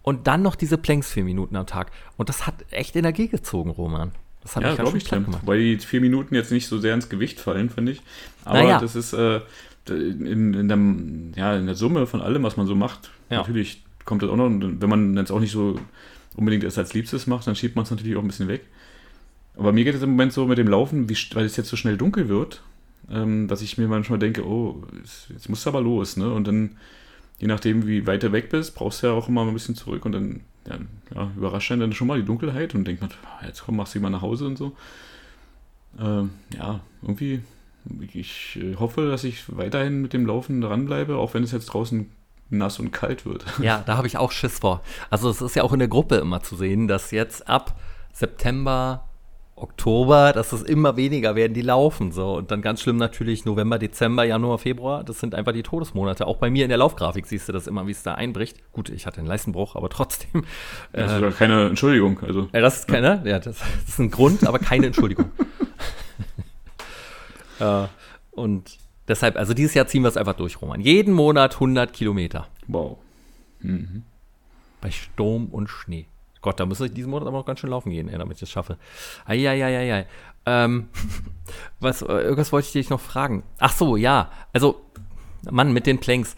Und dann noch diese Planks vier Minuten am Tag. Und das hat echt Energie gezogen, Roman. Das hat ja, glaube ich dir. Weil die vier Minuten jetzt nicht so sehr ins Gewicht fallen, finde ich. Aber naja. das ist äh, in, in, der, ja, in der Summe von allem, was man so macht. Ja. Natürlich kommt das auch noch. Und wenn man jetzt auch nicht so unbedingt es als Liebstes macht, dann schiebt man es natürlich auch ein bisschen weg. Aber mir geht es im Moment so mit dem Laufen, wie, weil es jetzt so schnell dunkel wird, ähm, dass ich mir manchmal denke, oh, jetzt musst du aber los, ne? Und dann, je nachdem, wie weit du weg bist, brauchst du ja auch immer ein bisschen zurück und dann ja, ja, überrascht dann schon mal die Dunkelheit und denkt man, ah, jetzt komm, machst du mal nach Hause und so. Ähm, ja, irgendwie, ich äh, hoffe, dass ich weiterhin mit dem Laufen dranbleibe, auch wenn es jetzt draußen nass und kalt wird. Ja, da habe ich auch Schiss vor. Also es ist ja auch in der Gruppe immer zu sehen, dass jetzt ab September Oktober, dass es immer weniger werden, die laufen so. Und dann ganz schlimm natürlich November, Dezember, Januar, Februar. Das sind einfach die Todesmonate. Auch bei mir in der Laufgrafik siehst du das immer, wie es da einbricht. Gut, ich hatte einen Leistenbruch, aber trotzdem. Das ist äh, keine Entschuldigung. Also. Ja, das ist keine, ja, das, das ist ein Grund, aber keine Entschuldigung. äh, und deshalb, also dieses Jahr ziehen wir es einfach durch, Roman. Jeden Monat 100 Kilometer. Wow. Mhm. Bei Sturm und Schnee. Gott, da muss ich diesen Monat aber noch ganz schön laufen gehen, ey, damit ich das schaffe. Eieieiei. Ähm, was, irgendwas wollte ich dich noch fragen. Ach so, ja. Also, Mann, mit den Planks.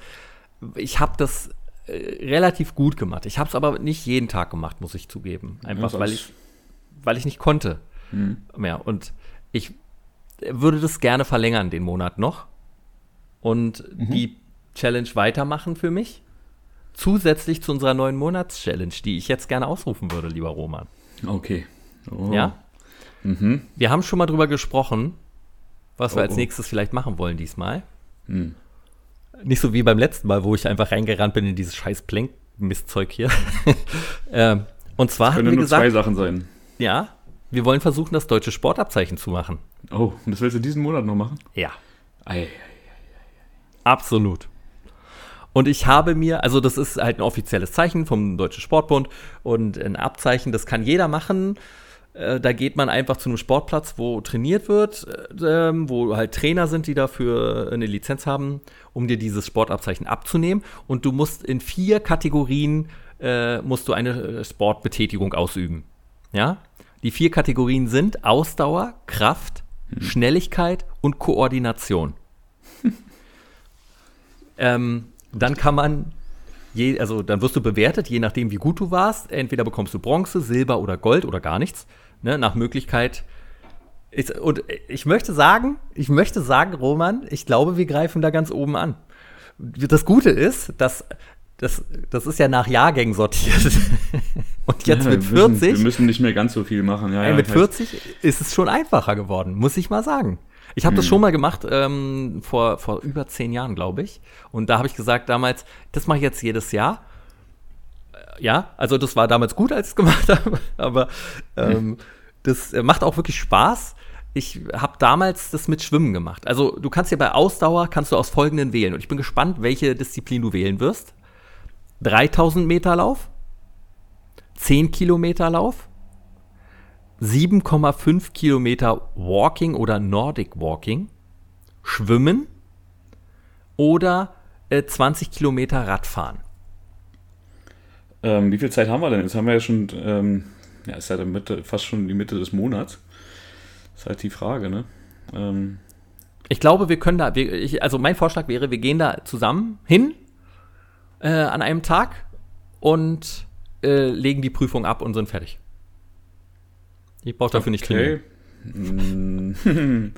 Ich habe das äh, relativ gut gemacht. Ich habe es aber nicht jeden Tag gemacht, muss ich zugeben. Einfach, ja, weil, ich, weil ich nicht konnte mhm. mehr. Und ich würde das gerne verlängern, den Monat noch. Und mhm. die Challenge weitermachen für mich zusätzlich zu unserer neuen Monats-Challenge, die ich jetzt gerne ausrufen würde, lieber Roman. Okay. Oh. Ja? Mhm. Wir haben schon mal drüber gesprochen, was wir oh, als oh. nächstes vielleicht machen wollen diesmal. Mhm. Nicht so wie beim letzten Mal, wo ich einfach reingerannt bin in dieses scheiß Plank Mistzeug hier. ähm, und zwar das haben wir nur gesagt, zwei Sachen sein. Ja, wir wollen versuchen, das deutsche Sportabzeichen zu machen. Oh, und das willst du diesen Monat noch machen? Ja. Ei. Absolut. Und ich habe mir, also das ist halt ein offizielles Zeichen vom Deutschen Sportbund und ein Abzeichen, das kann jeder machen. Äh, da geht man einfach zu einem Sportplatz, wo trainiert wird, äh, ähm, wo halt Trainer sind, die dafür eine Lizenz haben, um dir dieses Sportabzeichen abzunehmen. Und du musst in vier Kategorien äh, musst du eine Sportbetätigung ausüben. Ja? Die vier Kategorien sind Ausdauer, Kraft, hm. Schnelligkeit und Koordination. ähm, dann kann man, je, also dann wirst du bewertet, je nachdem, wie gut du warst. Entweder bekommst du Bronze, Silber oder Gold oder gar nichts. Ne, nach Möglichkeit. Ist, und ich möchte sagen, ich möchte sagen, Roman, ich glaube, wir greifen da ganz oben an. Das Gute ist, dass das, das ist ja nach Jahrgängen sortiert. Und jetzt ja, mit 40. Müssen, wir müssen nicht mehr ganz so viel machen. Ja, ja, mit 40 ist es schon einfacher geworden, muss ich mal sagen. Ich habe hm. das schon mal gemacht, ähm, vor, vor über zehn Jahren, glaube ich. Und da habe ich gesagt damals, das mache ich jetzt jedes Jahr. Äh, ja, also das war damals gut, als ich es gemacht habe. Aber ähm, hm. das äh, macht auch wirklich Spaß. Ich habe damals das mit Schwimmen gemacht. Also du kannst ja bei Ausdauer, kannst du aus folgenden wählen. Und ich bin gespannt, welche Disziplin du wählen wirst. 3000 Meter Lauf, 10 Kilometer Lauf, 7,5 Kilometer Walking oder Nordic Walking, Schwimmen oder äh, 20 Kilometer Radfahren. Ähm, wie viel Zeit haben wir denn? Jetzt haben wir ja schon, ähm, ja, ist ja Mitte, fast schon die Mitte des Monats. Ist halt die Frage, ne? Ähm. Ich glaube, wir können da, wir, ich, also mein Vorschlag wäre, wir gehen da zusammen hin äh, an einem Tag und äh, legen die Prüfung ab und sind fertig. Ich brauche dafür nicht trainieren. Mm.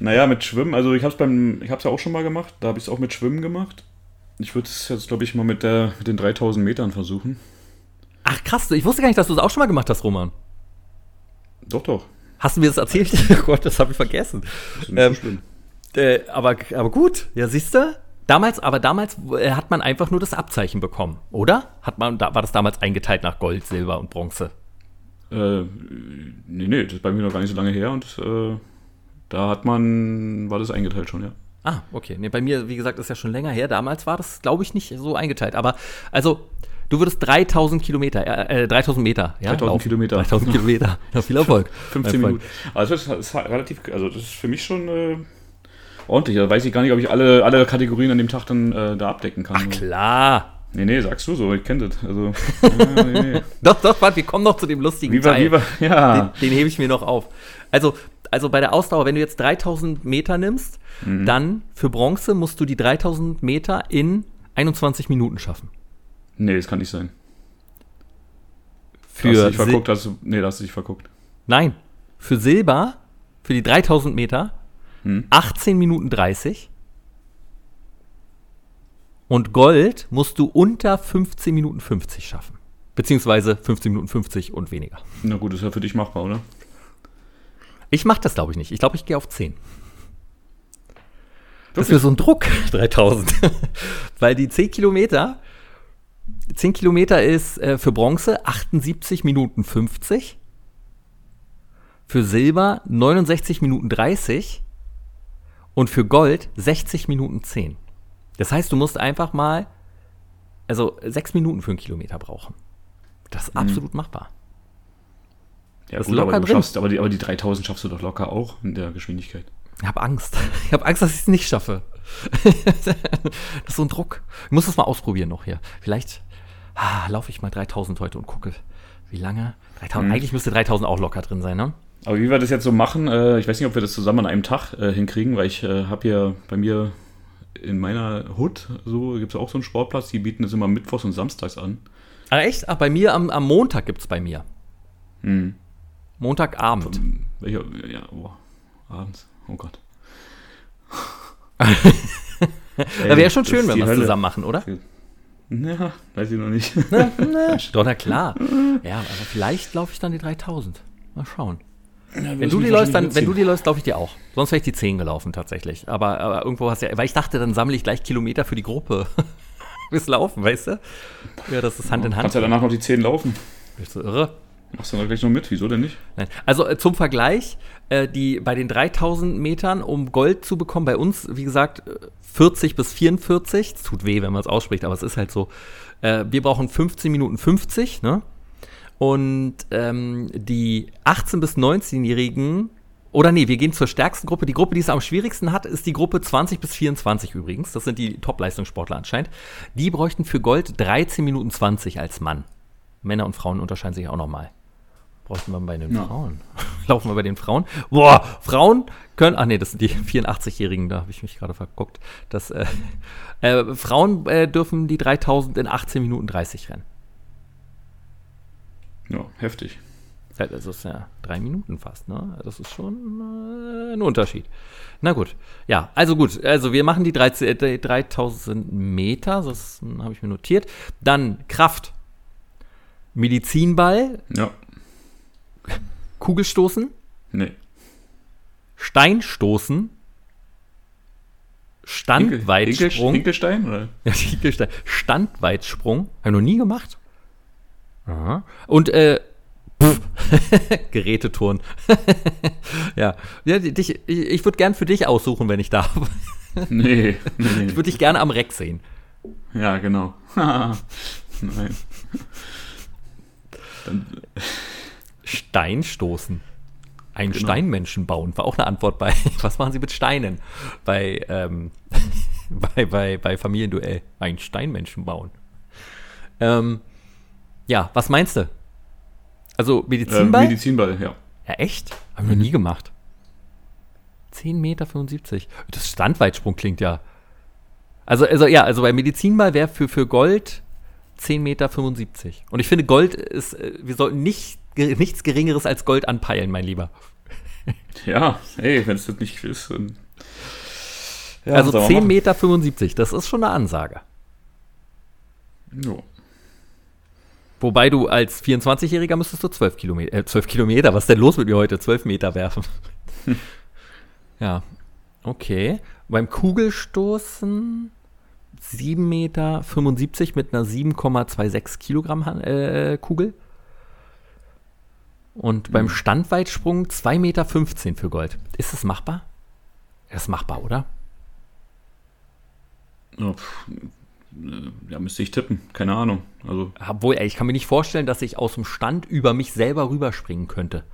naja, mit Schwimmen, also ich habe es beim, ich habe es ja auch schon mal gemacht, da habe ich es auch mit Schwimmen gemacht. Ich würde es jetzt, glaube ich, mal mit, der, mit den 3000 Metern versuchen. Ach krass, ich wusste gar nicht, dass du es auch schon mal gemacht hast, Roman. Doch, doch. Hast du mir das erzählt? oh Gott, das habe ich vergessen. Das ist nicht ähm, so schlimm. Äh, aber, aber gut, ja, siehst du? Damals, aber damals äh, hat man einfach nur das Abzeichen bekommen, oder? Hat man, da, war das damals eingeteilt nach Gold, Silber und Bronze? Äh, nee, nee, das ist bei mir noch gar nicht so lange her und äh, da hat man, war das eingeteilt schon, ja. Ah, okay. Nee, bei mir, wie gesagt, ist ja schon länger her. Damals war das, glaube ich, nicht so eingeteilt. Aber, also, du würdest 3000 Kilometer, äh, 3000 äh, Meter, ja? 3000 laufen. Kilometer. 3000 Kilometer. Ja, viel Erfolg. 15 Minuten. Also, das ist relativ, also, das ist für mich schon, äh, ordentlich. Da weiß ich gar nicht, ob ich alle, alle Kategorien an dem Tag dann äh, da abdecken kann. Ach klar. Nee, nee, sagst du so, ich kenne das. Also, ja, nee, nee. doch, doch, warte, wir kommen noch zu dem lustigen lieber, Teil. Lieber, ja. Den, den hebe ich mir noch auf. Also, also bei der Ausdauer, wenn du jetzt 3000 Meter nimmst, mhm. dann für Bronze musst du die 3000 Meter in 21 Minuten schaffen. Nee, das kann nicht sein. Für hast du dich verguckt? Hast du, nee, da hast du dich verguckt. Nein. Für Silber, für die 3000 Meter, hm. 18 Minuten 30. Und Gold musst du unter 15 Minuten 50 schaffen. Beziehungsweise 15 Minuten 50 und weniger. Na gut, ist ja für dich machbar, oder? Ich mach das, glaube ich, nicht. Ich glaube, ich gehe auf 10. Das ist mir so ein Druck, 3000. Weil die 10 Kilometer, 10 Kilometer ist äh, für Bronze 78 Minuten 50. Für Silber 69 Minuten 30 und für Gold 60 Minuten 10. Das heißt, du musst einfach mal, also sechs Minuten für einen Kilometer brauchen. Das ist mhm. absolut machbar. Ja, das gut, locker aber, drin. Schaffst, aber, die, aber die 3000 schaffst du doch locker auch in der Geschwindigkeit. Ich habe Angst. Ich habe Angst, dass ich es nicht schaffe. das ist so ein Druck. Ich muss das mal ausprobieren noch hier. Vielleicht ah, laufe ich mal 3000 heute und gucke, wie lange. 3000, mhm. Eigentlich müsste 3000 auch locker drin sein, ne? Aber wie wir das jetzt so machen, äh, ich weiß nicht, ob wir das zusammen an einem Tag äh, hinkriegen, weil ich äh, habe ja bei mir in meiner Hut, so gibt es auch so einen Sportplatz, die bieten das immer mittwochs und samstags an. Ah, echt? Ach, bei mir am, am Montag gibt es bei mir. Hm. Montagabend. Welcher, ja, oh, abends. Oh Gott. da wäre schon schön, wenn wir es zusammen machen, oder? Ja, weiß ich noch nicht. Na, na, doch, na klar. Ja, aber vielleicht laufe ich dann die 3000. Mal schauen. Ja, wenn du die läufst, dann, wenn du die läufst, laufe ich dir auch. Sonst wäre ich die 10 gelaufen tatsächlich. Aber, aber irgendwo hast du ja, weil ich dachte, dann sammle ich gleich Kilometer für die Gruppe. Fürs Laufen, weißt du? Ja, das ist Hand in Hand. Kannst ja danach noch die 10 laufen. Bist du irre? Machst du dann gleich noch mit? Wieso denn nicht? Nein. Also äh, zum Vergleich, äh, die, bei den 3000 Metern, um Gold zu bekommen, bei uns, wie gesagt, 40 bis 44. Es tut weh, wenn man es ausspricht, aber es ist halt so. Äh, wir brauchen 15 Minuten 50, ne? Und ähm, die 18- bis 19-Jährigen, oder nee, wir gehen zur stärksten Gruppe. Die Gruppe, die es am schwierigsten hat, ist die Gruppe 20 bis 24 übrigens. Das sind die Top-Leistungssportler anscheinend. Die bräuchten für Gold 13 Minuten 20 als Mann. Männer und Frauen unterscheiden sich auch nochmal. Bräuchten wir bei den ja. Frauen. Laufen wir bei den Frauen. Boah, Frauen können, ach nee, das sind die 84-Jährigen, da habe ich mich gerade verguckt. Das, äh, äh, Frauen äh, dürfen die 3000 in 18 Minuten 30 rennen. Ja, heftig. Das ist ja drei Minuten fast, ne? Das ist schon äh, ein Unterschied. Na gut. Ja, also gut. Also wir machen die 3000 äh, Meter, das habe ich mir notiert. Dann Kraft. Medizinball. Ja. Kugelstoßen? Nee. Steinstoßen? Standweitsprung. Hinkelstein, oder? Ja, Hinkelstein. Standweitsprung. Habe ich noch nie gemacht. Aha. Und, äh, Geräteturn. ja. ja dich, ich, ich würde gern für dich aussuchen, wenn ich darf. nee, nee, nee. Ich würde dich gerne am Reck sehen. Ja, genau. Nein. Dann Steinstoßen. Einen genau. Steinmenschen bauen, war auch eine Antwort bei, was machen Sie mit Steinen? Bei, ähm, bei, bei, bei Familienduell. Einen Steinmenschen bauen. Ähm, ja, was meinst du? Also Medizinball? Äh, Medizinball, ja. Ja, echt? Haben wir mhm. nie gemacht. 10 Meter 75. Das Standweitsprung klingt ja. Also, also ja, also bei Medizinball wäre für, für Gold 10 Meter 75. Und ich finde, Gold ist, äh, wir sollten nicht nichts Geringeres als Gold anpeilen, mein Lieber. Ja, hey, wenn es das nicht ist. Dann ja, also 10 Meter 75, das ist schon eine Ansage. Jo. Wobei du als 24-Jähriger müsstest du 12 Kilometer, äh, 12 Kilometer, was ist denn los mit mir heute? 12 Meter werfen. ja, okay. Beim Kugelstoßen 7,75 Meter mit einer 7,26 Kilogramm äh, Kugel. Und mhm. beim Standweitsprung 2,15 Meter für Gold. Ist das machbar? Das ist machbar, oder? Ja, ja, müsste ich tippen. Keine Ahnung. Also. Obwohl, ey, ich kann mir nicht vorstellen, dass ich aus dem Stand über mich selber rüberspringen könnte.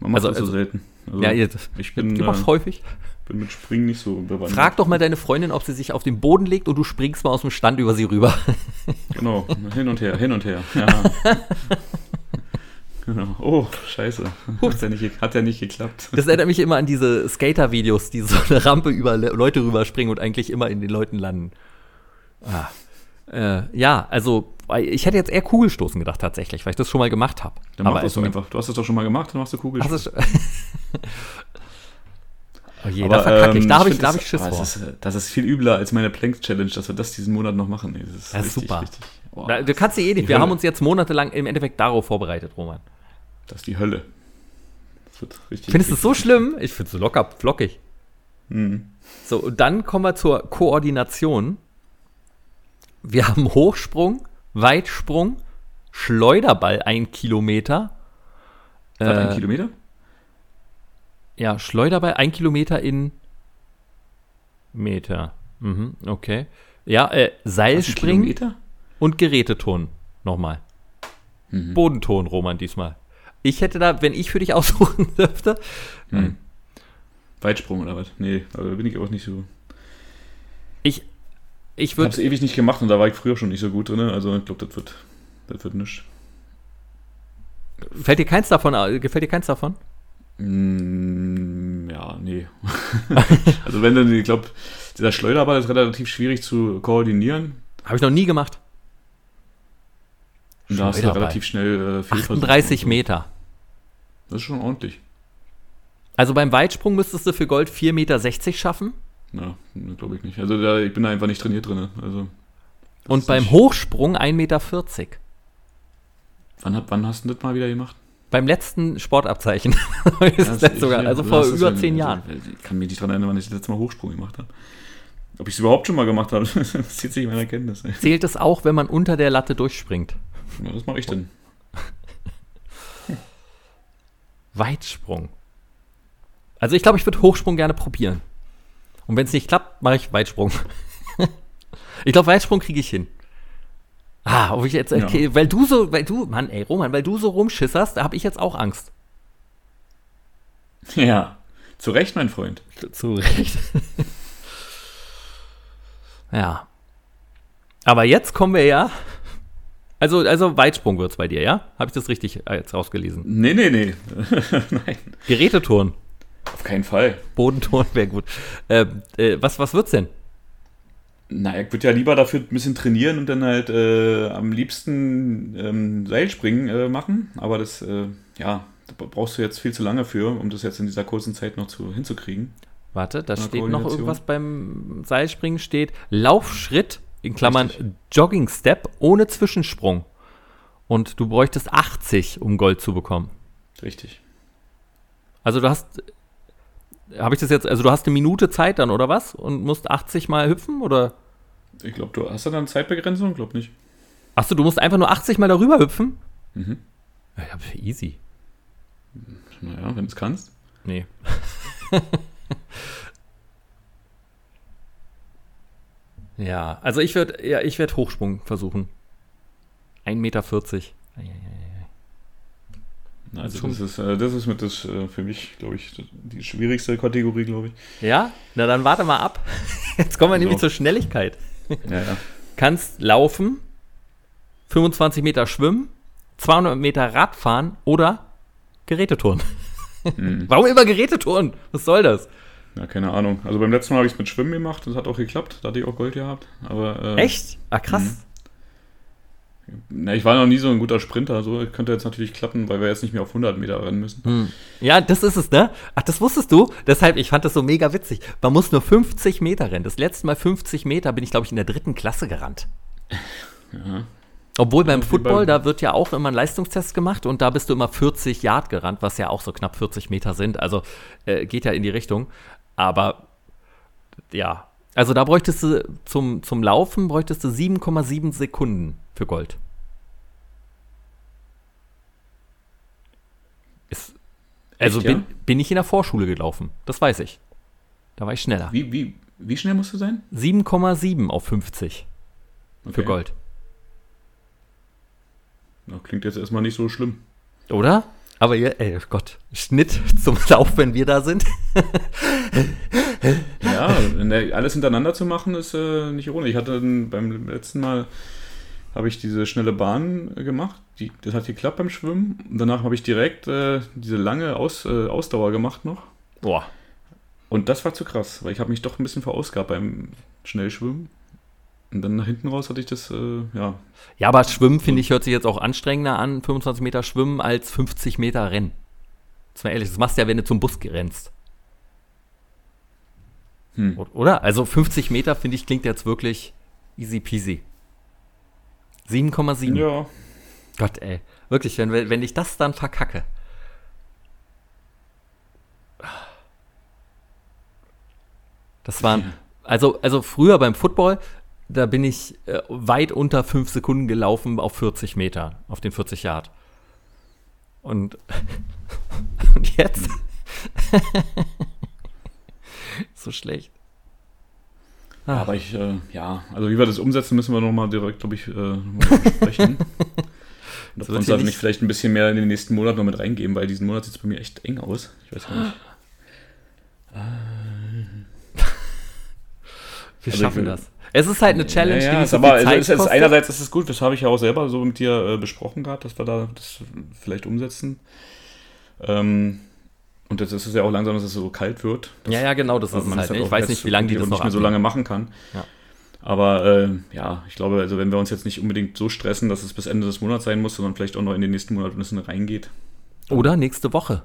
Man macht also, das so also, selten. Also, ja, jetzt, ich bin, du machst äh, häufig. bin mit Springen nicht so bewandert. Frag doch mal deine Freundin, ob sie sich auf den Boden legt und du springst mal aus dem Stand über sie rüber. Genau, hin und her, hin und her. Ja. Genau. Oh, scheiße. Hat ja, nicht, hat ja nicht geklappt. Das erinnert mich immer an diese Skater-Videos, die so eine Rampe über Leute rüberspringen und eigentlich immer in den Leuten landen. Ah. Äh, ja, also ich hätte jetzt eher Kugelstoßen gedacht tatsächlich, weil ich das schon mal gemacht habe. Dann mach das also, einfach. Du hast es doch schon mal gemacht, dann machst du Kugelstoßen. oh je, aber, da verkacke ich. Da ähm, habe ich, da hab ich Schiss vor. Das ist, das ist, viel übler als meine Plank-Challenge, dass wir das diesen Monat noch machen. Das ist, das ist richtig, super. Richtig, oh, du kannst sie eh nicht. Wir haben uns jetzt monatelang im Endeffekt darauf vorbereitet, Roman. Das ist die Hölle. Das wird richtig. Findest du es so schlimm? Ich finde es so locker, flockig. Mhm. So, und dann kommen wir zur Koordination. Wir haben Hochsprung, Weitsprung, Schleuderball ein Kilometer. Äh, ein Kilometer? Ja, Schleuderball ein Kilometer in Meter. Mhm, okay. Ja, äh, Seilspringen und Geräteton nochmal. Mhm. Bodenton, Roman, diesmal. Ich hätte da, wenn ich für dich aussuchen dürfte. Hm. Weitsprung oder was? Nee, da bin ich auch nicht so. Ich, ich würde. Ich ewig nicht gemacht und da war ich früher schon nicht so gut drin. Also ich glaube, das wird, das wird nichts. Fällt dir keins davon, gefällt dir keins davon? Mm, ja, nee. also wenn dann, ich glaube, dieser Schleuderball ist relativ schwierig zu koordinieren. Habe ich noch nie gemacht. Und da hast du relativ schnell äh, 38 Meter. Das ist schon ordentlich. Also beim Weitsprung müsstest du für Gold 4,60 Meter schaffen? Na, glaube ich nicht. Also da, ich bin da einfach nicht trainiert drin. Also, Und beim Hochsprung 1,40 Meter. Wann, wann hast du das mal wieder gemacht? Beim letzten Sportabzeichen. das das sogar, also vor über zehn Jahren. Ich kann mich nicht daran erinnern, wann ich das letzte Mal Hochsprung gemacht habe. Ob ich es überhaupt schon mal gemacht habe, das zieht sich meiner Kenntnis. Zählt es auch, wenn man unter der Latte durchspringt? Ja, das mache ich dann. Weitsprung. Also ich glaube, ich würde Hochsprung gerne probieren. Und wenn es nicht klappt, mache ich Weitsprung. ich glaube, Weitsprung kriege ich hin. Ah, ob ich jetzt, okay, ja. weil du so, weil du, Mann, ey, Roman, weil du so rumschisserst, da habe ich jetzt auch Angst. Ja, zu Recht, mein Freund. Zu, Recht. ja. Aber jetzt kommen wir ja. Also, also Weitsprung wird es bei dir, ja? Habe ich das richtig jetzt rausgelesen? Nee, nee, nee. Nein. Geräteturn. Auf keinen Fall. Bodenturn wäre gut. Äh, äh, was, was wird's denn? Na, ich würde ja lieber dafür ein bisschen trainieren und dann halt äh, am liebsten ähm, Seilspringen äh, machen. Aber das, äh, ja, da brauchst du jetzt viel zu lange für, um das jetzt in dieser kurzen Zeit noch zu, hinzukriegen. Warte, da steht noch irgendwas beim Seilspringen, steht Laufschritt, in Klammern Richtig. Jogging Step, ohne Zwischensprung. Und du bräuchtest 80, um Gold zu bekommen. Richtig. Also du hast habe ich das jetzt, also du hast eine Minute Zeit dann, oder was? Und musst 80 Mal hüpfen, oder? Ich glaube, du hast dann eine Zeitbegrenzung, ich glaube nicht. Achso, du musst einfach nur 80 Mal darüber hüpfen? Mhm. Ja, easy. Naja, wenn du es kannst. Nee. ja, also ich würde ja, ich werd Hochsprung versuchen. 1,40 Meter. Ja, ja, ja. Also das ist, äh, das ist mit das äh, für mich, glaube ich, die schwierigste Kategorie, glaube ich. Ja? Na dann warte mal ab. Jetzt kommen wir nämlich zur Schnelligkeit. Ja, ja. Kannst laufen, 25 Meter schwimmen, 200 Meter Radfahren oder Gerätetouren. Mhm. Warum immer Gerätetouren? Was soll das? Ja, keine Ahnung. Also beim letzten Mal habe ich es mit Schwimmen gemacht, das hat auch geklappt, da hatte ich auch Gold gehabt. Aber, äh, Echt? Ah, krass. Na, ich war noch nie so ein guter Sprinter, so könnte jetzt natürlich klappen, weil wir jetzt nicht mehr auf 100 Meter rennen müssen. Hm. Ja, das ist es, ne? Ach, das wusstest du? Deshalb, ich fand das so mega witzig. Man muss nur 50 Meter rennen. Das letzte Mal 50 Meter bin ich, glaube ich, in der dritten Klasse gerannt. Ja. Obwohl beim Football, da wird ja auch immer ein Leistungstest gemacht und da bist du immer 40 Yard gerannt, was ja auch so knapp 40 Meter sind. Also äh, geht ja in die Richtung. Aber ja, also da bräuchtest du zum, zum Laufen bräuchtest du 7,7 Sekunden für Gold. Ist, also Echt, bin, ja? bin ich in der Vorschule gelaufen. Das weiß ich. Da war ich schneller. Wie, wie, wie schnell musst du sein? 7,7 auf 50 okay. für Gold. Na, klingt jetzt erstmal nicht so schlimm. Oder? Aber ihr, ey, Gott, Schnitt zum Lauf, wenn wir da sind. ja, alles hintereinander zu machen, ist äh, nicht ohne. Ich hatte beim letzten Mal habe ich diese schnelle Bahn gemacht. Die, das hat geklappt beim Schwimmen. Und danach habe ich direkt äh, diese lange Aus, äh, Ausdauer gemacht noch. Boah. Und das war zu krass, weil ich habe mich doch ein bisschen verausgabt beim Schnellschwimmen. Und dann nach hinten raus hatte ich das, äh, ja. Ja, aber Schwimmen, finde ich, hört sich jetzt auch anstrengender an, 25 Meter Schwimmen, als 50 Meter Rennen. Das war ehrlich, das machst du ja, wenn du zum Bus rennst. Hm. Oder? Also 50 Meter, finde ich, klingt jetzt wirklich easy peasy. 7,7. Ja. Gott, ey. Wirklich, wenn, wenn ich das dann verkacke. Das waren, also, also früher beim Football, da bin ich äh, weit unter 5 Sekunden gelaufen auf 40 Meter, auf den 40 Yard. Und, und jetzt? so schlecht. Ah. Aber ich, äh, ja, also wie wir das umsetzen, müssen wir nochmal direkt, glaube ich, äh, sprechen. ob wir uns da nicht vielleicht ein bisschen mehr in den nächsten Monat noch mit reingeben, weil diesen Monat sieht es bei mir echt eng aus. Ich weiß gar nicht. Wir also schaffen das. Es ist halt eine Challenge, ja, ja, die so aber Zeit es ist, es einerseits ist es gut, das habe ich ja auch selber so mit dir äh, besprochen gehabt, dass wir da das vielleicht umsetzen. Ähm, und jetzt ist es ja auch langsam, dass es so kalt wird. Ja, ja, genau, das ist es halt. Ich weiß nicht, wie lange die das noch nicht mehr so lange machen kann. Ja. Aber äh, ja, ich glaube, also wenn wir uns jetzt nicht unbedingt so stressen, dass es bis Ende des Monats sein muss, sondern vielleicht auch noch in den nächsten Monat ein bisschen reingeht. Oder nächste Woche.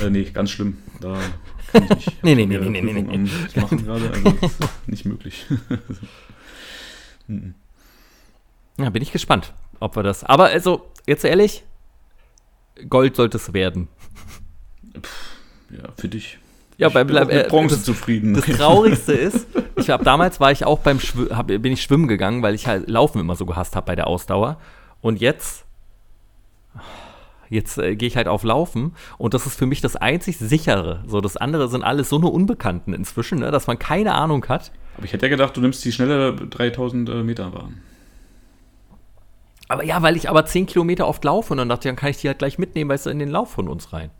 Äh, nee, ganz schlimm. Da kann ich nicht. nee, nee, nee, nee, nee, nee, nee. machen gerade, also ist nicht möglich. ja, bin ich gespannt, ob wir das. Aber also, jetzt ehrlich, Gold sollte es werden. Ja, für dich. Ja, bei, bleib, äh, Bronze das, zufrieden. Das Traurigste ist, ich ich habe damals war ich auch beim Schw hab, bin ich schwimmen gegangen, weil ich halt Laufen immer so gehasst habe bei der Ausdauer. Und jetzt jetzt äh, gehe ich halt auf Laufen und das ist für mich das einzig sichere. So, das andere sind alles so eine Unbekannten inzwischen, ne, dass man keine Ahnung hat. Aber ich hätte ja gedacht, du nimmst die schnelle 3000 äh, Meter Bahn. Aber ja, weil ich aber 10 Kilometer oft laufe und dann dachte ich, dann kann ich die halt gleich mitnehmen, weißt du, in den Lauf von uns rein.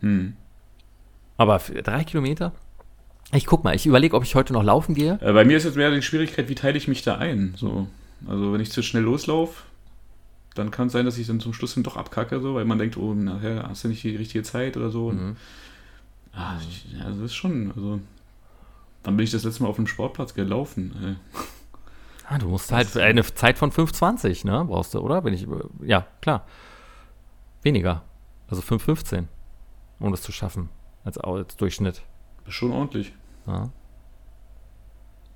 Hm. Aber für drei Kilometer? Ich guck mal, ich überlege, ob ich heute noch laufen gehe. Äh, bei mir ist jetzt mehr die Schwierigkeit, wie teile ich mich da ein? So. Also wenn ich zu schnell loslaufe, dann kann es sein, dass ich dann zum Schluss dann doch abkacke, so, weil man denkt, oh, nachher hast du nicht die richtige Zeit oder so. Mhm. Ah, ich, ja, das ist schon, also. Dann bin ich das letzte Mal auf dem Sportplatz gelaufen. Ah, du musst halt eine Zeit von 5,20, ne? Brauchst du, oder? Wenn ich, ja, klar. Weniger. Also 5,15, um das zu schaffen, als, als Durchschnitt. Das ist schon ordentlich. Ja.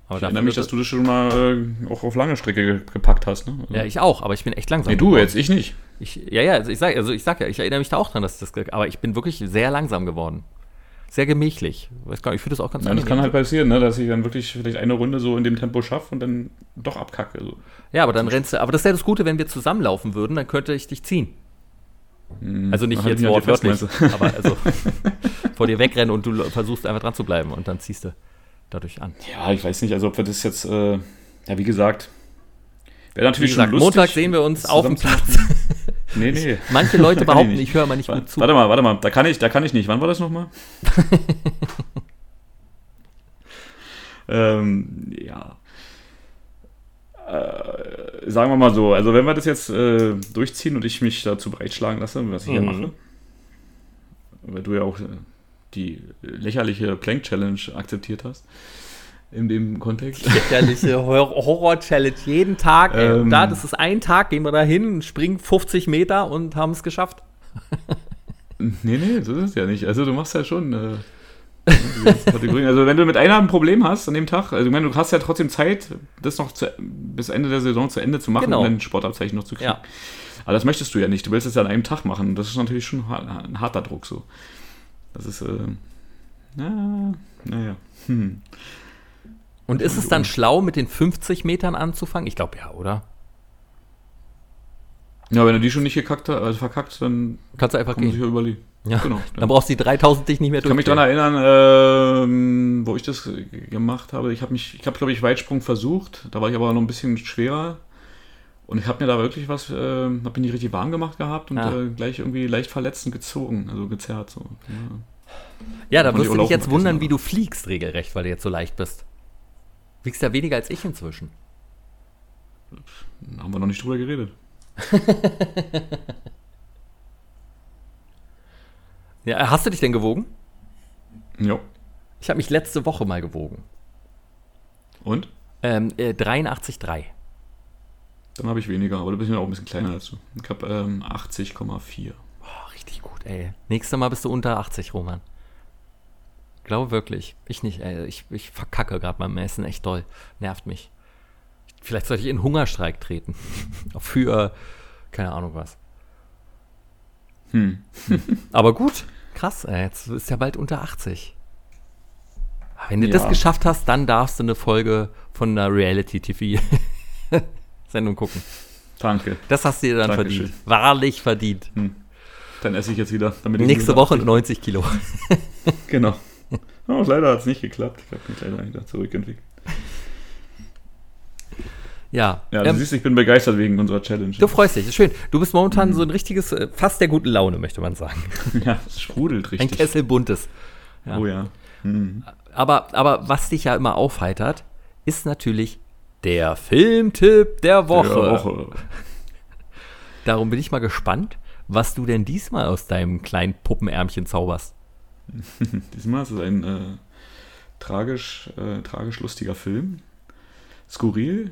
Aber ich erinnere mich, dass du das schon mal äh, auch auf lange Strecke gepackt hast. Ne? Also ja, ich auch, aber ich bin echt langsam. Nee, du geworden. jetzt, ich nicht. Ich, ja, ja, also ich sag, also ich sag ja, ich erinnere mich da auch dran, dass das, aber ich bin wirklich sehr langsam geworden. Sehr gemächlich. Nicht, ich finde das auch ganz Ja, das kann halt passieren, ne, dass ich dann wirklich vielleicht eine Runde so in dem Tempo schaffe und dann doch abkacke. So. Ja, aber dann rennst du, aber das wäre das Gute, wenn wir zusammenlaufen würden, dann könnte ich dich ziehen. Hm, Also nicht jetzt halt wortwörtlich, aber also vor dir wegrennen und du versuchst einfach dran zu bleiben und dann ziehst du dadurch an. Ja, ich weiß nicht, also ob wir das jetzt, äh, ja, wie gesagt, wäre natürlich Wie gesagt, schon lustig. Montag sehen wir uns auf dem Platz. Nee, nee. Manche Leute behaupten, ich ich höre mal nicht gut zu. Warte mal, warte mal, da kann ich, da kann ich nicht. Wann war das nochmal? ähm, ja. Äh, sagen wir mal so, also wenn wir das jetzt äh, durchziehen und ich mich dazu breitschlagen lasse, was ich Mhm. mache, weil du ja auch äh, die lächerliche Plank Challenge akzeptiert hast, in dem Kontext. Lächerliche Hor- Horror-Challenge jeden Tag. Ey. Ähm. da, das ist ein Tag, gehen wir da hin, springen 50 Meter und haben es geschafft. Nee, nee, so ist es ja nicht. Also du machst ja schon äh. Also wenn du mit einer ein Problem hast an dem Tag, also ich meine, du hast ja trotzdem Zeit, das noch zu, bis Ende der Saison zu Ende zu machen Genau. und dein Sportabzeichen noch zu kriegen. Ja. Aber das möchtest du ja nicht. Du willst es ja an einem Tag machen. Das ist natürlich schon ein harter Druck so. Das ist, äh, na, naja. Hm. Und ist es dann schlau, mit den 50 Metern anzufangen? Ich glaube ja, oder? Ja, wenn du die schon nicht gekackt hast, also verkackt, dann Kannst du einfach kann man sich gehen. ja überlegen. Ja. Genau. Dann brauchst du die 3000 dich nicht mehr Ich kann mich daran erinnern, ähm, wo ich das äh, gemacht habe. Ich habe mich, ich habe glaube ich Weitsprung versucht. Da war ich aber noch ein bisschen schwerer. Und ich habe mir da wirklich was, äh, habe mich nicht richtig warm gemacht gehabt und Ah. äh, gleich irgendwie leicht verletzt und gezogen, also gezerrt. So. Ja. Ja, da wirst du dich jetzt wundern, wie du fliegst regelrecht, weil du jetzt so leicht bist. Wiegst ja weniger als ich inzwischen. Da haben wir noch nicht drüber geredet. Ja, hast du dich denn gewogen? Ja. Ich habe mich letzte Woche mal gewogen. Und? Ähm, äh, 83,3. Dann habe ich weniger, aber du bist ja auch ein bisschen kleiner als du. Ich habe ähm, 80,4. Boah, richtig gut, ey. Nächstes Mal bist du unter 80, Roman. Glaube wirklich. Ich nicht, ey. Ich, ich verkacke gerade beim Essen echt doll. Nervt mich. Vielleicht sollte ich in Hungerstreik treten. Für, keine Ahnung was. Hm. Aber gut, krass, ey. Jetzt ist ja bald unter 80. Wenn du Ja. das geschafft hast, dann darfst du eine Folge von einer Reality-TV-Sendung gucken. Danke. Das hast du dir dann Dankeschön. verdient. Wahrlich verdient. Dann esse ich jetzt wieder. Nächste Woche 80 90 Kilo. Genau. Oh, leider hat es nicht geklappt. Ich habe mich leider wieder zurückentwickelt. Ja. Ja, du ähm, siehst, ich bin begeistert wegen unserer Challenge. du freust dich, ist schön. Du bist momentan so ein richtiges, äh, fast der guten Laune, möchte man sagen. Ja, es sprudelt Ein richtig. Kessel buntes. ja. Oh ja. Hm. Aber, aber was dich ja immer aufheitert, ist natürlich der Filmtipp der Woche. Der Woche. Darum bin ich mal gespannt, was du denn diesmal aus deinem kleinen Puppenärmchen zauberst. Diesmal ist es ein äh, tragisch, äh, tragisch lustiger Film. Skurril.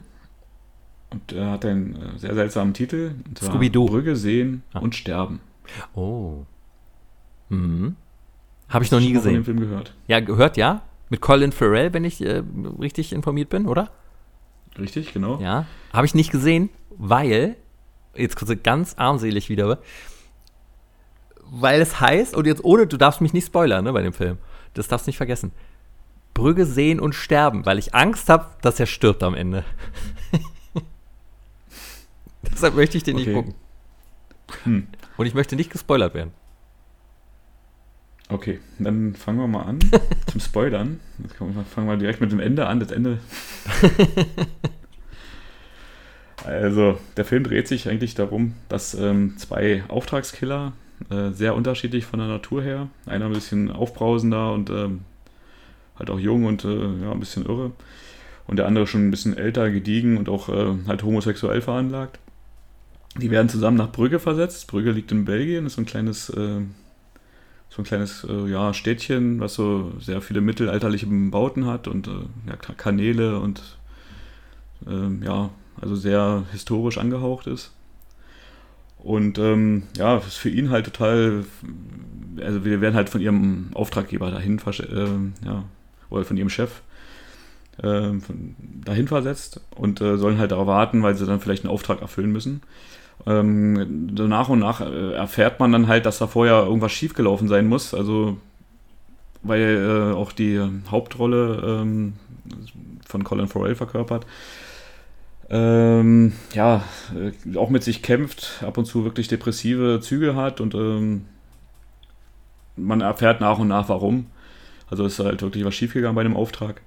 Und er hat einen äh, sehr seltsamen Titel. Scooby-Doo. Brügge sehen Ah. und sterben. Oh. Mhm. Habe ich noch nie mal Von dem gesehen. Film gehört. Ja, gehört ja. Mit Colin Farrell, wenn ich äh, richtig informiert bin, oder? Richtig, genau. Ja. Habe ich nicht gesehen, weil, jetzt kurz ganz armselig wieder, weil es heißt, und jetzt ohne, du darfst mich nicht spoilern, ne, bei dem Film. Das darfst du nicht vergessen. Brügge sehen und sterben, weil ich Angst habe, dass er stirbt am Ende. Deshalb möchte ich den okay. nicht gucken. Hm. Und ich möchte nicht gespoilert werden. Okay, dann fangen wir mal an zum Spoilern. Jetzt fangen wir direkt mit dem Ende an. Das Ende. also, der Film dreht sich eigentlich darum, dass ähm, zwei Auftragskiller, äh, sehr unterschiedlich von der Natur her, einer ein bisschen aufbrausender und ähm, halt auch jung und äh, ja, ein bisschen irre, und der andere schon ein bisschen älter, gediegen und auch äh, halt homosexuell veranlagt. Die werden zusammen nach Brügge versetzt. Brügge liegt in Belgien, ist so ein kleines äh, so ein kleines äh, ja, Städtchen, was so sehr viele mittelalterliche Bauten hat und äh, ja, Kanäle und äh, ja, also sehr historisch angehaucht ist. Und ähm, ja, ist für ihn halt total, also wir werden halt von ihrem Auftraggeber dahin, äh, ja, oder von ihrem Chef äh, von, dahin versetzt und äh, sollen halt darauf warten, weil sie dann vielleicht einen Auftrag erfüllen müssen ähm, nach und nach äh, erfährt man dann halt, dass da vorher irgendwas schiefgelaufen sein muss. Also, weil äh, auch die Hauptrolle ähm, von Colin Farrell verkörpert, ähm, ja, äh, auch mit sich kämpft, ab und zu wirklich depressive Züge hat und ähm, man erfährt nach und nach, warum. Also ist halt wirklich was schiefgegangen bei dem Auftrag.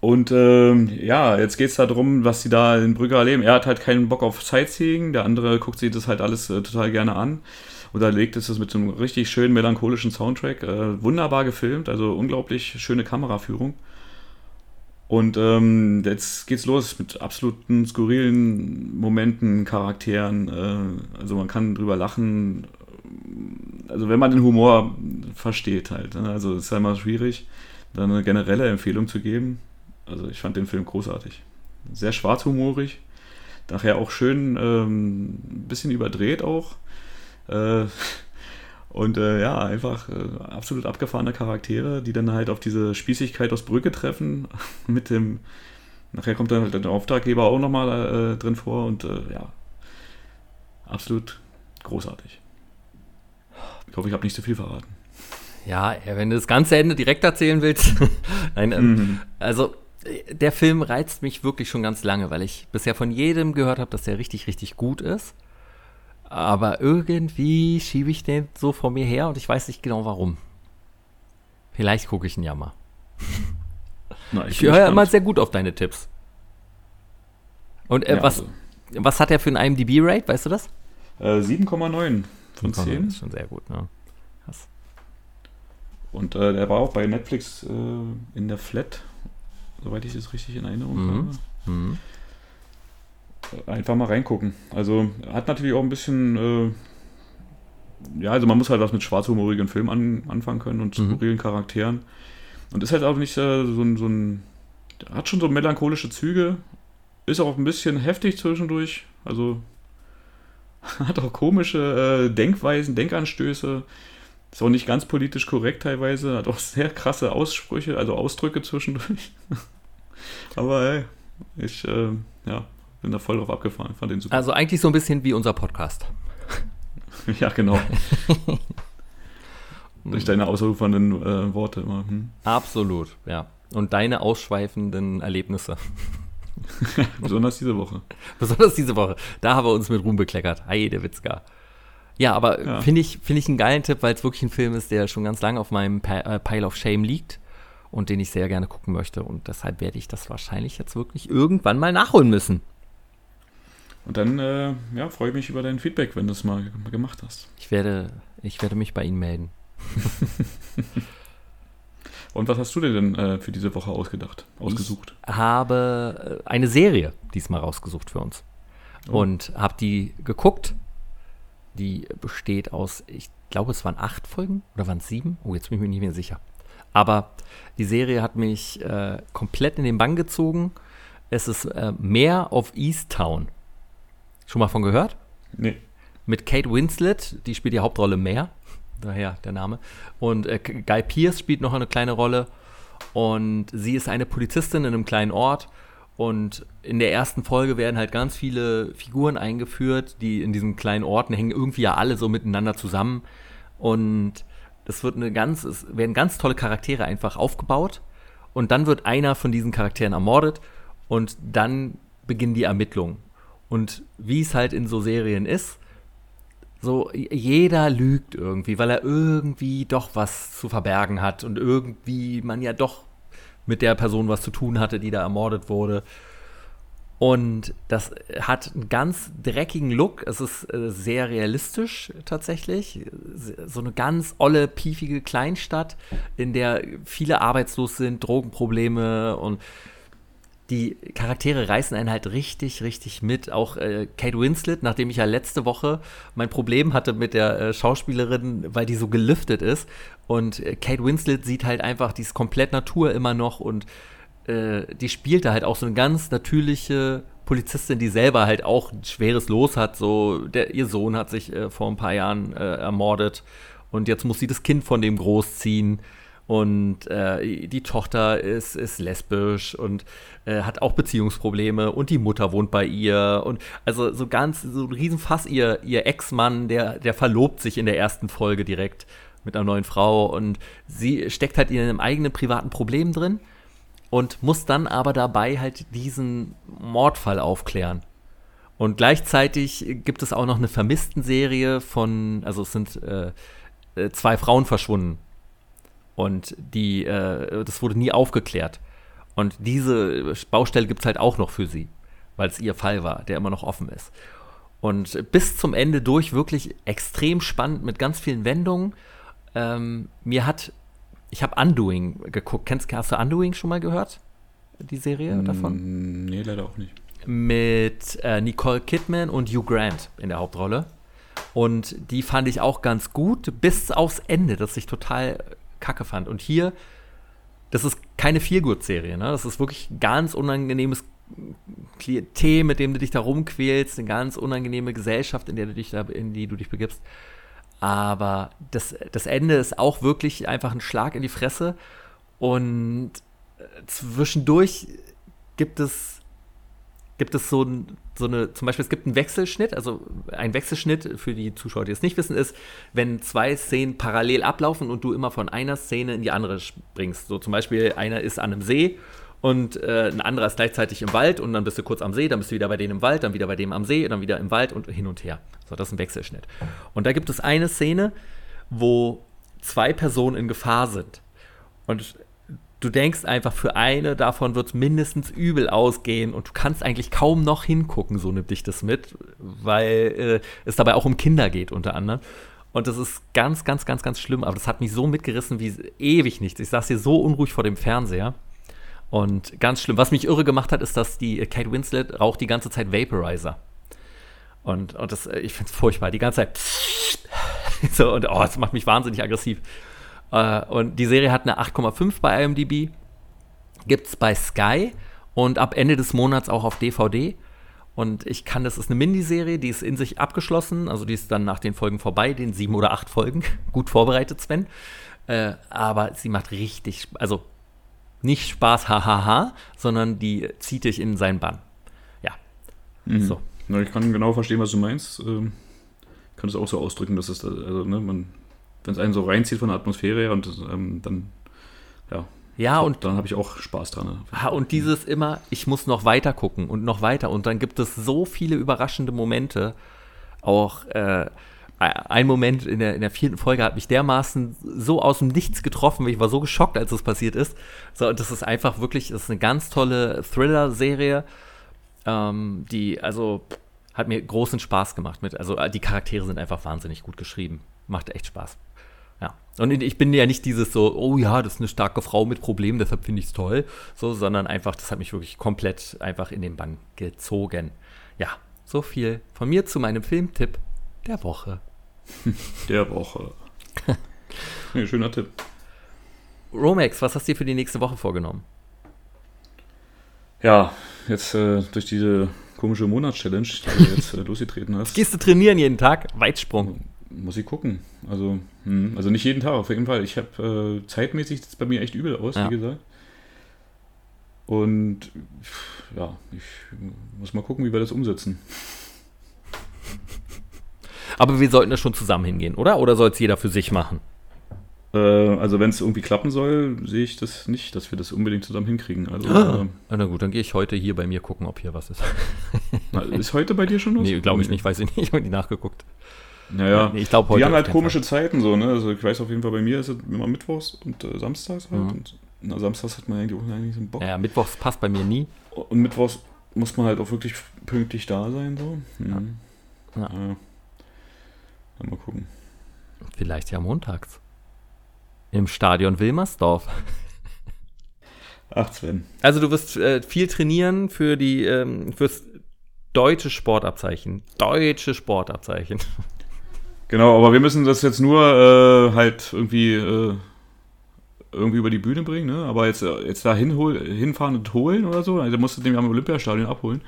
Und ähm, ja, jetzt geht es darum, was sie da in Brügge erleben. Er hat halt keinen Bock auf Sightseeing, der andere guckt sich das halt alles äh, total gerne an. Und da legt es das mit so einem richtig schönen melancholischen Soundtrack. Äh, wunderbar gefilmt, also unglaublich schöne Kameraführung. Und ähm, jetzt geht's los mit absoluten skurrilen Momenten, Charakteren. Äh, also man kann drüber lachen. Also wenn man den Humor versteht halt. Ne? Also es ist ja immer schwierig, da eine generelle Empfehlung zu geben. Also ich fand den Film großartig. Sehr schwarzhumorig. Nachher auch schön ähm, ein bisschen überdreht auch. Äh, und äh, ja, einfach äh, absolut abgefahrene Charaktere, die dann halt auf diese Spießigkeit aus Brücke treffen. Mit dem, nachher kommt dann halt der Auftraggeber auch nochmal äh, drin vor und äh, ja, absolut großartig. Ich hoffe, ich habe nicht zu viel verraten. Ja, wenn du das ganze Ende direkt erzählen willst. Nein, ähm, mhm. also der Film reizt mich wirklich schon ganz lange, weil ich bisher von jedem gehört habe, dass der richtig, richtig gut ist. Aber irgendwie schiebe ich den so vor mir her und ich weiß nicht genau warum. Vielleicht gucke ich ihn ja mal. Na, ich, ich höre ja immer sehr gut auf deine Tipps. Und äh, ja, was, also. was hat er für ein IMDb-Rate, weißt du das? Äh, 7,9 von 10. Das ist schon sehr gut, ne? Krass. Und äh, der war auch bei Netflix äh, in der Flat soweit ich das richtig in Erinnerung mhm. habe. Mhm. Einfach mal reingucken. Also hat natürlich auch ein bisschen, äh, ja, also man muss halt was mit schwarzhumorigen Filmen an, anfangen können und mhm. skurrilen Charakteren. Und ist halt auch nicht äh, so, ein, so ein, hat schon so melancholische Züge, ist auch ein bisschen heftig zwischendurch, also hat auch komische äh, Denkweisen, Denkanstöße. Ist auch nicht ganz politisch korrekt teilweise, hat auch sehr krasse Aussprüche, also Ausdrücke zwischendurch. Aber hey, ich äh, ja, bin da voll drauf abgefahren, fand den super. Also eigentlich so ein bisschen wie unser Podcast. ja, genau. Durch deine ausufernden äh, Worte immer. Hm. Absolut, ja. Und deine ausschweifenden Erlebnisse. Besonders diese Woche. Besonders diese Woche. Da haben wir uns mit Ruhm bekleckert. Heide Witzka. Ja, aber ja. finde ich, find ich einen geilen Tipp, weil es wirklich ein Film ist, der schon ganz lange auf meinem äh, Pile of Shame liegt und den ich sehr gerne gucken möchte. Und deshalb werde ich das wahrscheinlich jetzt wirklich irgendwann mal nachholen müssen. Und dann äh, ja, freue ich mich über dein Feedback, wenn du es mal gemacht hast. Ich werde, ich werde mich bei Ihnen melden. Und was hast du dir denn äh, für diese Woche ausgedacht, ausgesucht? Ich habe äh, eine Serie diesmal rausgesucht für uns. Oh. Und habe die geguckt die besteht aus, ich glaube, es waren acht Folgen oder waren es sieben? Oh, jetzt bin ich mir nicht mehr sicher. Aber die Serie hat mich äh, komplett in den Bann gezogen. Es ist äh, Meer of Easttown. Schon mal von gehört? Nee. Mit Kate Winslet, die spielt die Hauptrolle Meer. Daher der Name. Und äh, Guy Pierce spielt noch eine kleine Rolle. Und sie ist eine Polizistin in einem kleinen Ort und in der ersten Folge werden halt ganz viele Figuren eingeführt, die in diesen kleinen Orten hängen irgendwie ja alle so miteinander zusammen. Und es wird eine ganz, es werden ganz tolle Charaktere einfach aufgebaut. und dann wird einer von diesen Charakteren ermordet und dann beginnen die Ermittlungen. Und wie es halt in so Serien ist, so jeder lügt irgendwie, weil er irgendwie doch was zu verbergen hat und irgendwie man ja doch mit der Person was zu tun hatte, die da ermordet wurde. Und das hat einen ganz dreckigen Look. Es ist äh, sehr realistisch tatsächlich. So eine ganz olle, piefige Kleinstadt, in der viele arbeitslos sind, Drogenprobleme und die Charaktere reißen einen halt richtig, richtig mit. Auch äh, Kate Winslet, nachdem ich ja letzte Woche mein Problem hatte mit der äh, Schauspielerin, weil die so gelüftet ist. Und äh, Kate Winslet sieht halt einfach, die ist komplett Natur immer noch und äh, die spielt da halt auch so eine ganz natürliche Polizistin, die selber halt auch ein schweres Los hat. So, der, ihr Sohn hat sich äh, vor ein paar Jahren äh, ermordet und jetzt muss sie das Kind von dem großziehen. Und äh, die Tochter ist, ist lesbisch und äh, hat auch Beziehungsprobleme und die Mutter wohnt bei ihr. Und also so ganz, so ein Riesenfass, ihr, ihr Ex-Mann, der, der verlobt sich in der ersten Folge direkt mit einer neuen Frau und sie steckt halt in einem eigenen privaten Problem drin und muss dann aber dabei halt diesen Mordfall aufklären. Und gleichzeitig gibt es auch noch eine Vermissten-Serie von, also es sind äh, äh zwei Frauen verschwunden und die, äh, das wurde nie aufgeklärt. Und diese Baustelle gibt es halt auch noch für sie, weil es ihr Fall war, der immer noch offen ist. Und bis zum Ende durch wirklich extrem spannend mit ganz vielen Wendungen. Ähm, mir hat, ich habe Undoing geguckt. Kennst, hast du Undoing schon mal gehört? Die Serie mm, davon? Nee, leider auch nicht. Mit äh, Nicole Kidman und Hugh Grant in der Hauptrolle. Und die fand ich auch ganz gut, bis aufs Ende, das ich total kacke fand. Und hier, das ist keine Feelgood-Serie, ne? Das ist wirklich ein ganz unangenehmes Klientel, mit dem du dich da rumquälst, eine ganz unangenehme Gesellschaft, in der du dich da, in die du dich begibst. Aber das, das Ende ist auch wirklich einfach ein Schlag in die Fresse. Und äh, zwischendurch gibt es, gibt es so ein so eine, zum Beispiel, es gibt einen Wechselschnitt, also ein Wechselschnitt, für die Zuschauer, die es nicht wissen, ist, wenn zwei Szenen parallel ablaufen und du immer von einer Szene in die andere springst. So zum Beispiel, einer ist an einem See und äh, ein anderer ist gleichzeitig im Wald und dann bist du kurz am See, dann bist du wieder bei denen im Wald, dann wieder bei dem am See, dann wieder im Wald und hin und her. So, das ist ein Wechselschnitt. Und da gibt es eine Szene, wo zwei Personen in Gefahr sind. Und du denkst einfach, für eine davon wird es mindestens übel ausgehen und du kannst eigentlich kaum noch hingucken, so nimmt dich das mit, weil äh, es dabei auch um Kinder geht unter anderem. Und das ist ganz, ganz, ganz, ganz schlimm. Aber das hat mich so mitgerissen wie ewig nichts. Ich saß hier so unruhig vor dem Fernseher. Und ganz schlimm. Was mich irre gemacht hat, ist, dass die Kate Winslet raucht die ganze Zeit Vaporizer. Und, und das, äh, ich finde es furchtbar. Die ganze Zeit. so, und oh, das macht mich wahnsinnig aggressiv. Äh, und die Serie hat eine 8,5 bei IMDb. Gibt es bei Sky und ab Ende des Monats auch auf DVD. Und ich kann, das ist eine Miniserie, die ist in sich abgeschlossen. Also die ist dann nach den Folgen vorbei, den sieben oder acht Folgen. Gut vorbereitet, Sven. Äh, aber sie macht richtig, also nicht Spaß, hahaha, sondern die zieht dich in seinen Bann. Ja. Mhm. So. Na, ich kann genau verstehen, was du meinst. Ähm, ich kann es auch so ausdrücken, dass es, also, ne, man wenn es einen so reinzieht von der Atmosphäre her und ähm, dann, ja. Ja, und dann habe ich auch Spaß dran. Ne? Und dieses immer, ich muss noch weiter gucken und noch weiter. Und dann gibt es so viele überraschende Momente. Auch äh, ein Moment in der, in der vierten Folge hat mich dermaßen so aus dem Nichts getroffen. Ich war so geschockt, als es passiert ist. So, das ist einfach wirklich, das ist eine ganz tolle Thriller-Serie, ähm, die, also, hat mir großen Spaß gemacht. Mit, also, die Charaktere sind einfach wahnsinnig gut geschrieben. Macht echt Spaß. Ja. Und ich bin ja nicht dieses so, oh ja, das ist eine starke Frau mit Problemen, deshalb finde ich es toll, so, sondern einfach, das hat mich wirklich komplett einfach in den Bann gezogen. Ja, so viel von mir zu meinem Filmtipp der Woche. Der Woche. ja, schöner Tipp. Romex, was hast du dir für die nächste Woche vorgenommen? Ja, jetzt äh, durch diese komische Monatschallenge, die du jetzt äh, losgetreten hast. Gehst du trainieren jeden Tag? Weitsprung muss ich gucken. Also, hm, also nicht jeden Tag, auf jeden Fall. Ich habe äh, zeitmäßig das bei mir echt übel aus, ja. wie gesagt. Und ja, ich muss mal gucken, wie wir das umsetzen. Aber wir sollten das schon zusammen hingehen, oder? Oder soll es jeder für sich machen? Äh, also wenn es irgendwie klappen soll, sehe ich das nicht, dass wir das unbedingt zusammen hinkriegen. Also, ah, äh, na gut, dann gehe ich heute hier bei mir gucken, ob hier was ist. Na, ist heute bei dir schon was? Nee, glaube ich nicht, weiß ich nicht. Ich habe nie nachgeguckt. Naja, ich glaube heute. Die haben halt komische Fall. Zeiten so, ne? Also ich weiß auf jeden Fall, bei mir ist es immer mittwochs und äh, samstags halt. Mhm. Und na, samstags hat man eigentlich, eigentlich so einen Bock. Ja, mittwochs passt bei mir nie. Und mittwochs muss man halt auch wirklich pünktlich da sein, so. Mhm. Ja. ja. ja. Mal gucken. Vielleicht ja montags. Im Stadion Wilmersdorf. Ach, Sven. Also du wirst äh, viel trainieren für die, ähm, fürs deutsche Sportabzeichen. Deutsche Sportabzeichen. Genau, aber wir müssen das jetzt nur äh, halt irgendwie, äh, irgendwie über die Bühne bringen, ne? Aber jetzt, äh, jetzt da hinfahren und holen oder so, also musst du den am Olympiastadion abholen.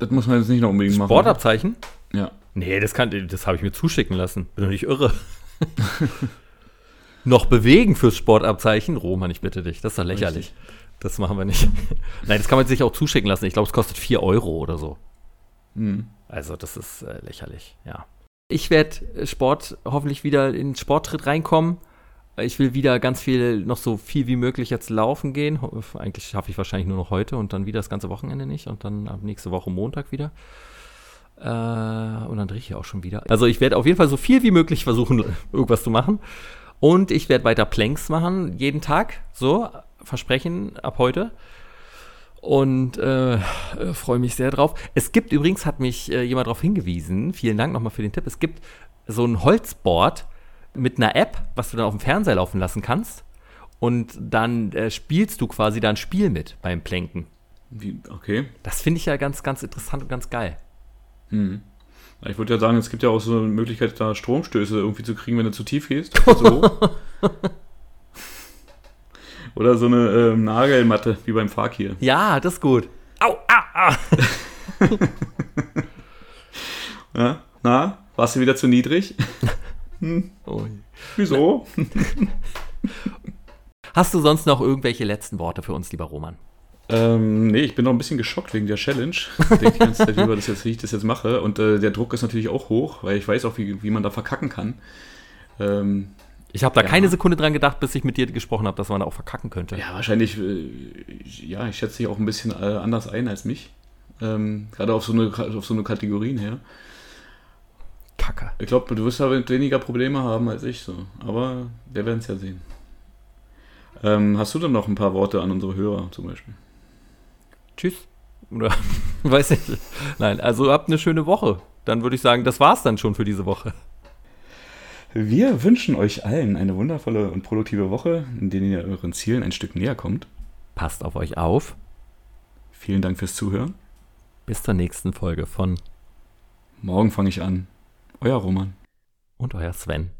Das muss man jetzt nicht noch unbedingt machen. Sportabzeichen? Ja. Nee, das, das habe ich mir zuschicken lassen. Bin doch nicht irre. noch bewegen fürs Sportabzeichen? Roman, ich bitte dich. Das ist doch lächerlich. Richtig. Das machen wir nicht. Nein, das kann man sich auch zuschicken lassen. Ich glaube, es kostet 4 Euro oder so. Hm. Also, das ist äh, lächerlich, ja. Ich werde Sport hoffentlich wieder in den Sporttritt reinkommen. Ich will wieder ganz viel, noch so viel wie möglich jetzt laufen gehen. Eigentlich schaffe ich wahrscheinlich nur noch heute und dann wieder das ganze Wochenende nicht und dann ab nächste Woche Montag wieder. Äh, und dann drehe ich ja auch schon wieder. Also ich werde auf jeden Fall so viel wie möglich versuchen, irgendwas zu machen. Und ich werde weiter Planks machen, jeden Tag. So, versprechen ab heute. Und äh, äh, freue mich sehr drauf. Es gibt übrigens, hat mich äh, jemand darauf hingewiesen, vielen Dank nochmal für den Tipp, es gibt so ein Holzboard mit einer App, was du dann auf dem Fernseher laufen lassen kannst. Und dann äh, spielst du quasi da ein Spiel mit beim Planken. Wie, okay. Das finde ich ja ganz, ganz interessant und ganz geil. Hm. Ich würde ja sagen, es gibt ja auch so eine Möglichkeit, da Stromstöße irgendwie zu kriegen, wenn du zu tief gehst. So. Oder so eine ähm, Nagelmatte, wie beim Fakir. Ja, das ist gut. Au, ah, ah. ja, na, warst du wieder zu niedrig? Hm. Oh. Wieso? Hast du sonst noch irgendwelche letzten Worte für uns, lieber Roman? Ähm, nee, ich bin noch ein bisschen geschockt wegen der Challenge. Ich denke die ganze Zeit, wie, das jetzt, wie ich das jetzt mache. Und äh, der Druck ist natürlich auch hoch, weil ich weiß auch, wie, wie man da verkacken kann. Ähm, ich habe da ja. keine Sekunde dran gedacht, bis ich mit dir gesprochen habe, dass man da auch verkacken könnte. Ja, wahrscheinlich, äh, ja, ich schätze dich auch ein bisschen äh, anders ein als mich. Ähm, Gerade auf so, eine, auf so eine Kategorien her. Kacke. Ich glaube, du wirst da weniger Probleme haben als ich so. Aber wir werden es ja sehen. Ähm, hast du denn noch ein paar Worte an unsere Hörer zum Beispiel? Tschüss. Oder weiß ich. Nein, also habt eine schöne Woche. Dann würde ich sagen, das war's dann schon für diese Woche. Wir wünschen euch allen eine wundervolle und produktive Woche, in der ihr euren Zielen ein Stück näher kommt. Passt auf euch auf. Vielen Dank fürs Zuhören. Bis zur nächsten Folge von Morgen fange ich an. Euer Roman. Und euer Sven.